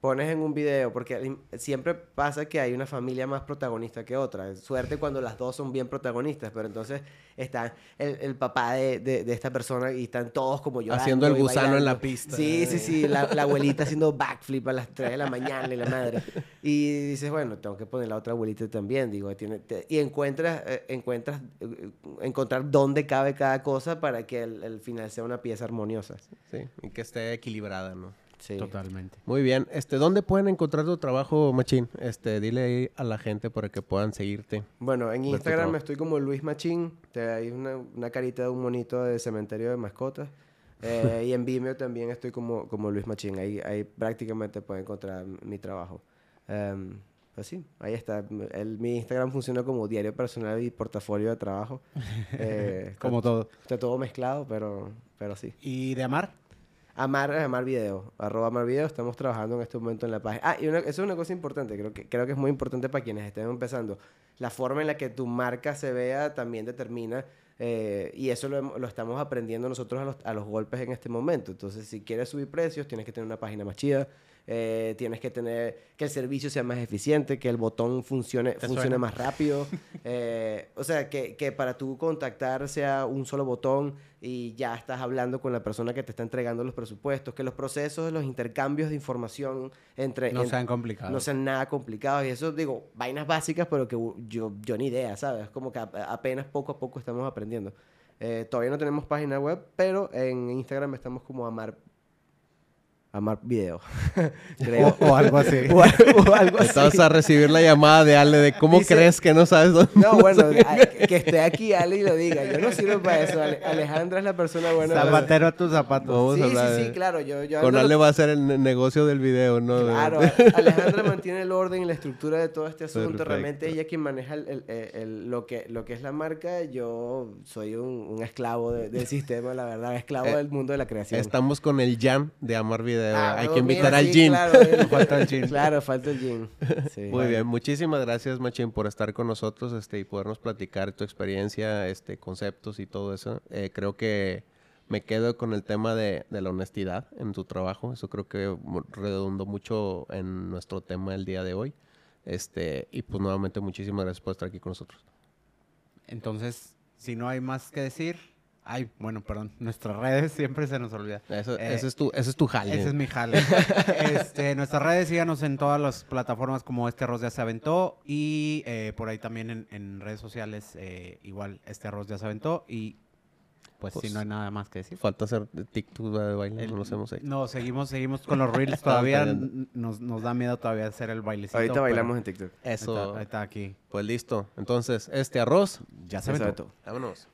pones en un video, porque siempre pasa que hay una familia más protagonista que otra. Suerte cuando las dos son bien protagonistas, pero entonces está el, el papá de, de, esta persona y están todos como yo. Haciendo el gusano en la pista. Sí, sí, sí. La, la, abuelita haciendo backflip a las 3 de la mañana y la madre. Y dices, bueno, tengo que poner la otra abuelita también. Digo, tiene, y encuentras, eh, encuentras eh, encontrar dónde cabe cada cosa para que el, el final sea una pieza armoniosa. Sí, y que esté equilibrada, ¿no? Totalmente. Muy bien. Este, ¿dónde pueden encontrar tu trabajo, Machín? Este, dile ahí a la gente para que puedan seguirte. Bueno, en Instagram estoy como Luis Machín. Hay una, una, carita de un monito de cementerio de mascotas. (laughs) Eh, y en Vimeo también estoy como, como Luis Machín. Ahí, ahí prácticamente pueden encontrar mi trabajo. Um, pues sí, ahí está. El, mi Instagram funciona como diario personal y portafolio de trabajo. (laughs) Eh, como todo. Está todo mezclado, pero, pero sí. ¿Y de Amar? Amar, Amar Video, arroba Amar Video, estamos trabajando en este momento en la página. Ah, y eso es una cosa importante, creo que, creo que es muy importante para quienes estén empezando. La forma en la que tu marca se vea también determina, eh, y eso lo, lo, estamos aprendiendo nosotros a los, a los, golpes en este momento. Entonces, si quieres subir precios, tienes que tener una página más chida. Eh, tienes que tener que el servicio sea más eficiente, que el botón funcione, funcione más rápido. (laughs) eh, o sea, que, que para tú contactar sea un solo botón y ya estás hablando con la persona que te está entregando los presupuestos, que los procesos, los intercambios de información entre... No en- sean complicados. no sean nada complicados. Y eso, digo, vainas básicas, pero que yo, yo ni idea, ¿sabes? Como que a- apenas poco a poco estamos aprendiendo. Eh, todavía no tenemos página web, pero en Instagram estamos como Amar... Amar Video. (laughs) Creo. O, o algo así. (laughs) o, algo- o algo así. Estás a recibir la llamada de Ale de cómo Dice- crees que no sabes dónde. No, bueno, a- que esté aquí Ale y lo diga. Yo no sirvo para eso. Ale- Alejandra es la persona buena. Zapatero a tus zapatos. Vamos Sí, a sí, hablar sí, de- claro. Yo, yo Con Ale va a ser el ne- negocio del video, ¿no? Claro, (laughs) Alejandra mantiene el orden y la estructura de todo este asunto. Perfecto. Realmente ella quien maneja el- el- el- el- lo, que, lo que es la marca. Yo soy un, un esclavo de- del sistema, la verdad, esclavo Eh, del mundo de la creación. Estamos con el Jan de Amar Video. Ah, Hay que invitar al Jin. Claro, el- (laughs) Falta el gin. Claro, falta el gin. Sí. Muy bien, muchísimas gracias, Machín, por estar con nosotros este, y podernos platicar tu experiencia, este, conceptos y todo eso. Eh, creo que me quedo con el tema de, de la honestidad en tu trabajo. Eso creo que redundó mucho en nuestro tema el día de hoy. Este, y pues nuevamente muchísimas gracias por estar aquí con nosotros. Entonces, si no hay más que decir. Ay, bueno, perdón. Nuestras redes siempre se nos olvida. Eso, Eh, ese, es tu, ese es tu jale. Ese es mi jale. (laughs) este, nuestras redes, síganos en todas las plataformas como Este Arroz ya se aventó. Y eh, por ahí también en, en redes sociales, eh, igual Este Arroz ya se aventó. Y pues, Pues, si no hay nada más que decir. Falta hacer TikTok de baile, El- no lo hacemos ahí. No, seguimos, seguimos con los reels (laughs) todavía. nos, nos da miedo todavía hacer el bailecito. Ahorita pero bailamos en TikTok. Eso, Ahí está, ahí está aquí. pues listo. Entonces, este arroz, Ya se aventó. vámonos.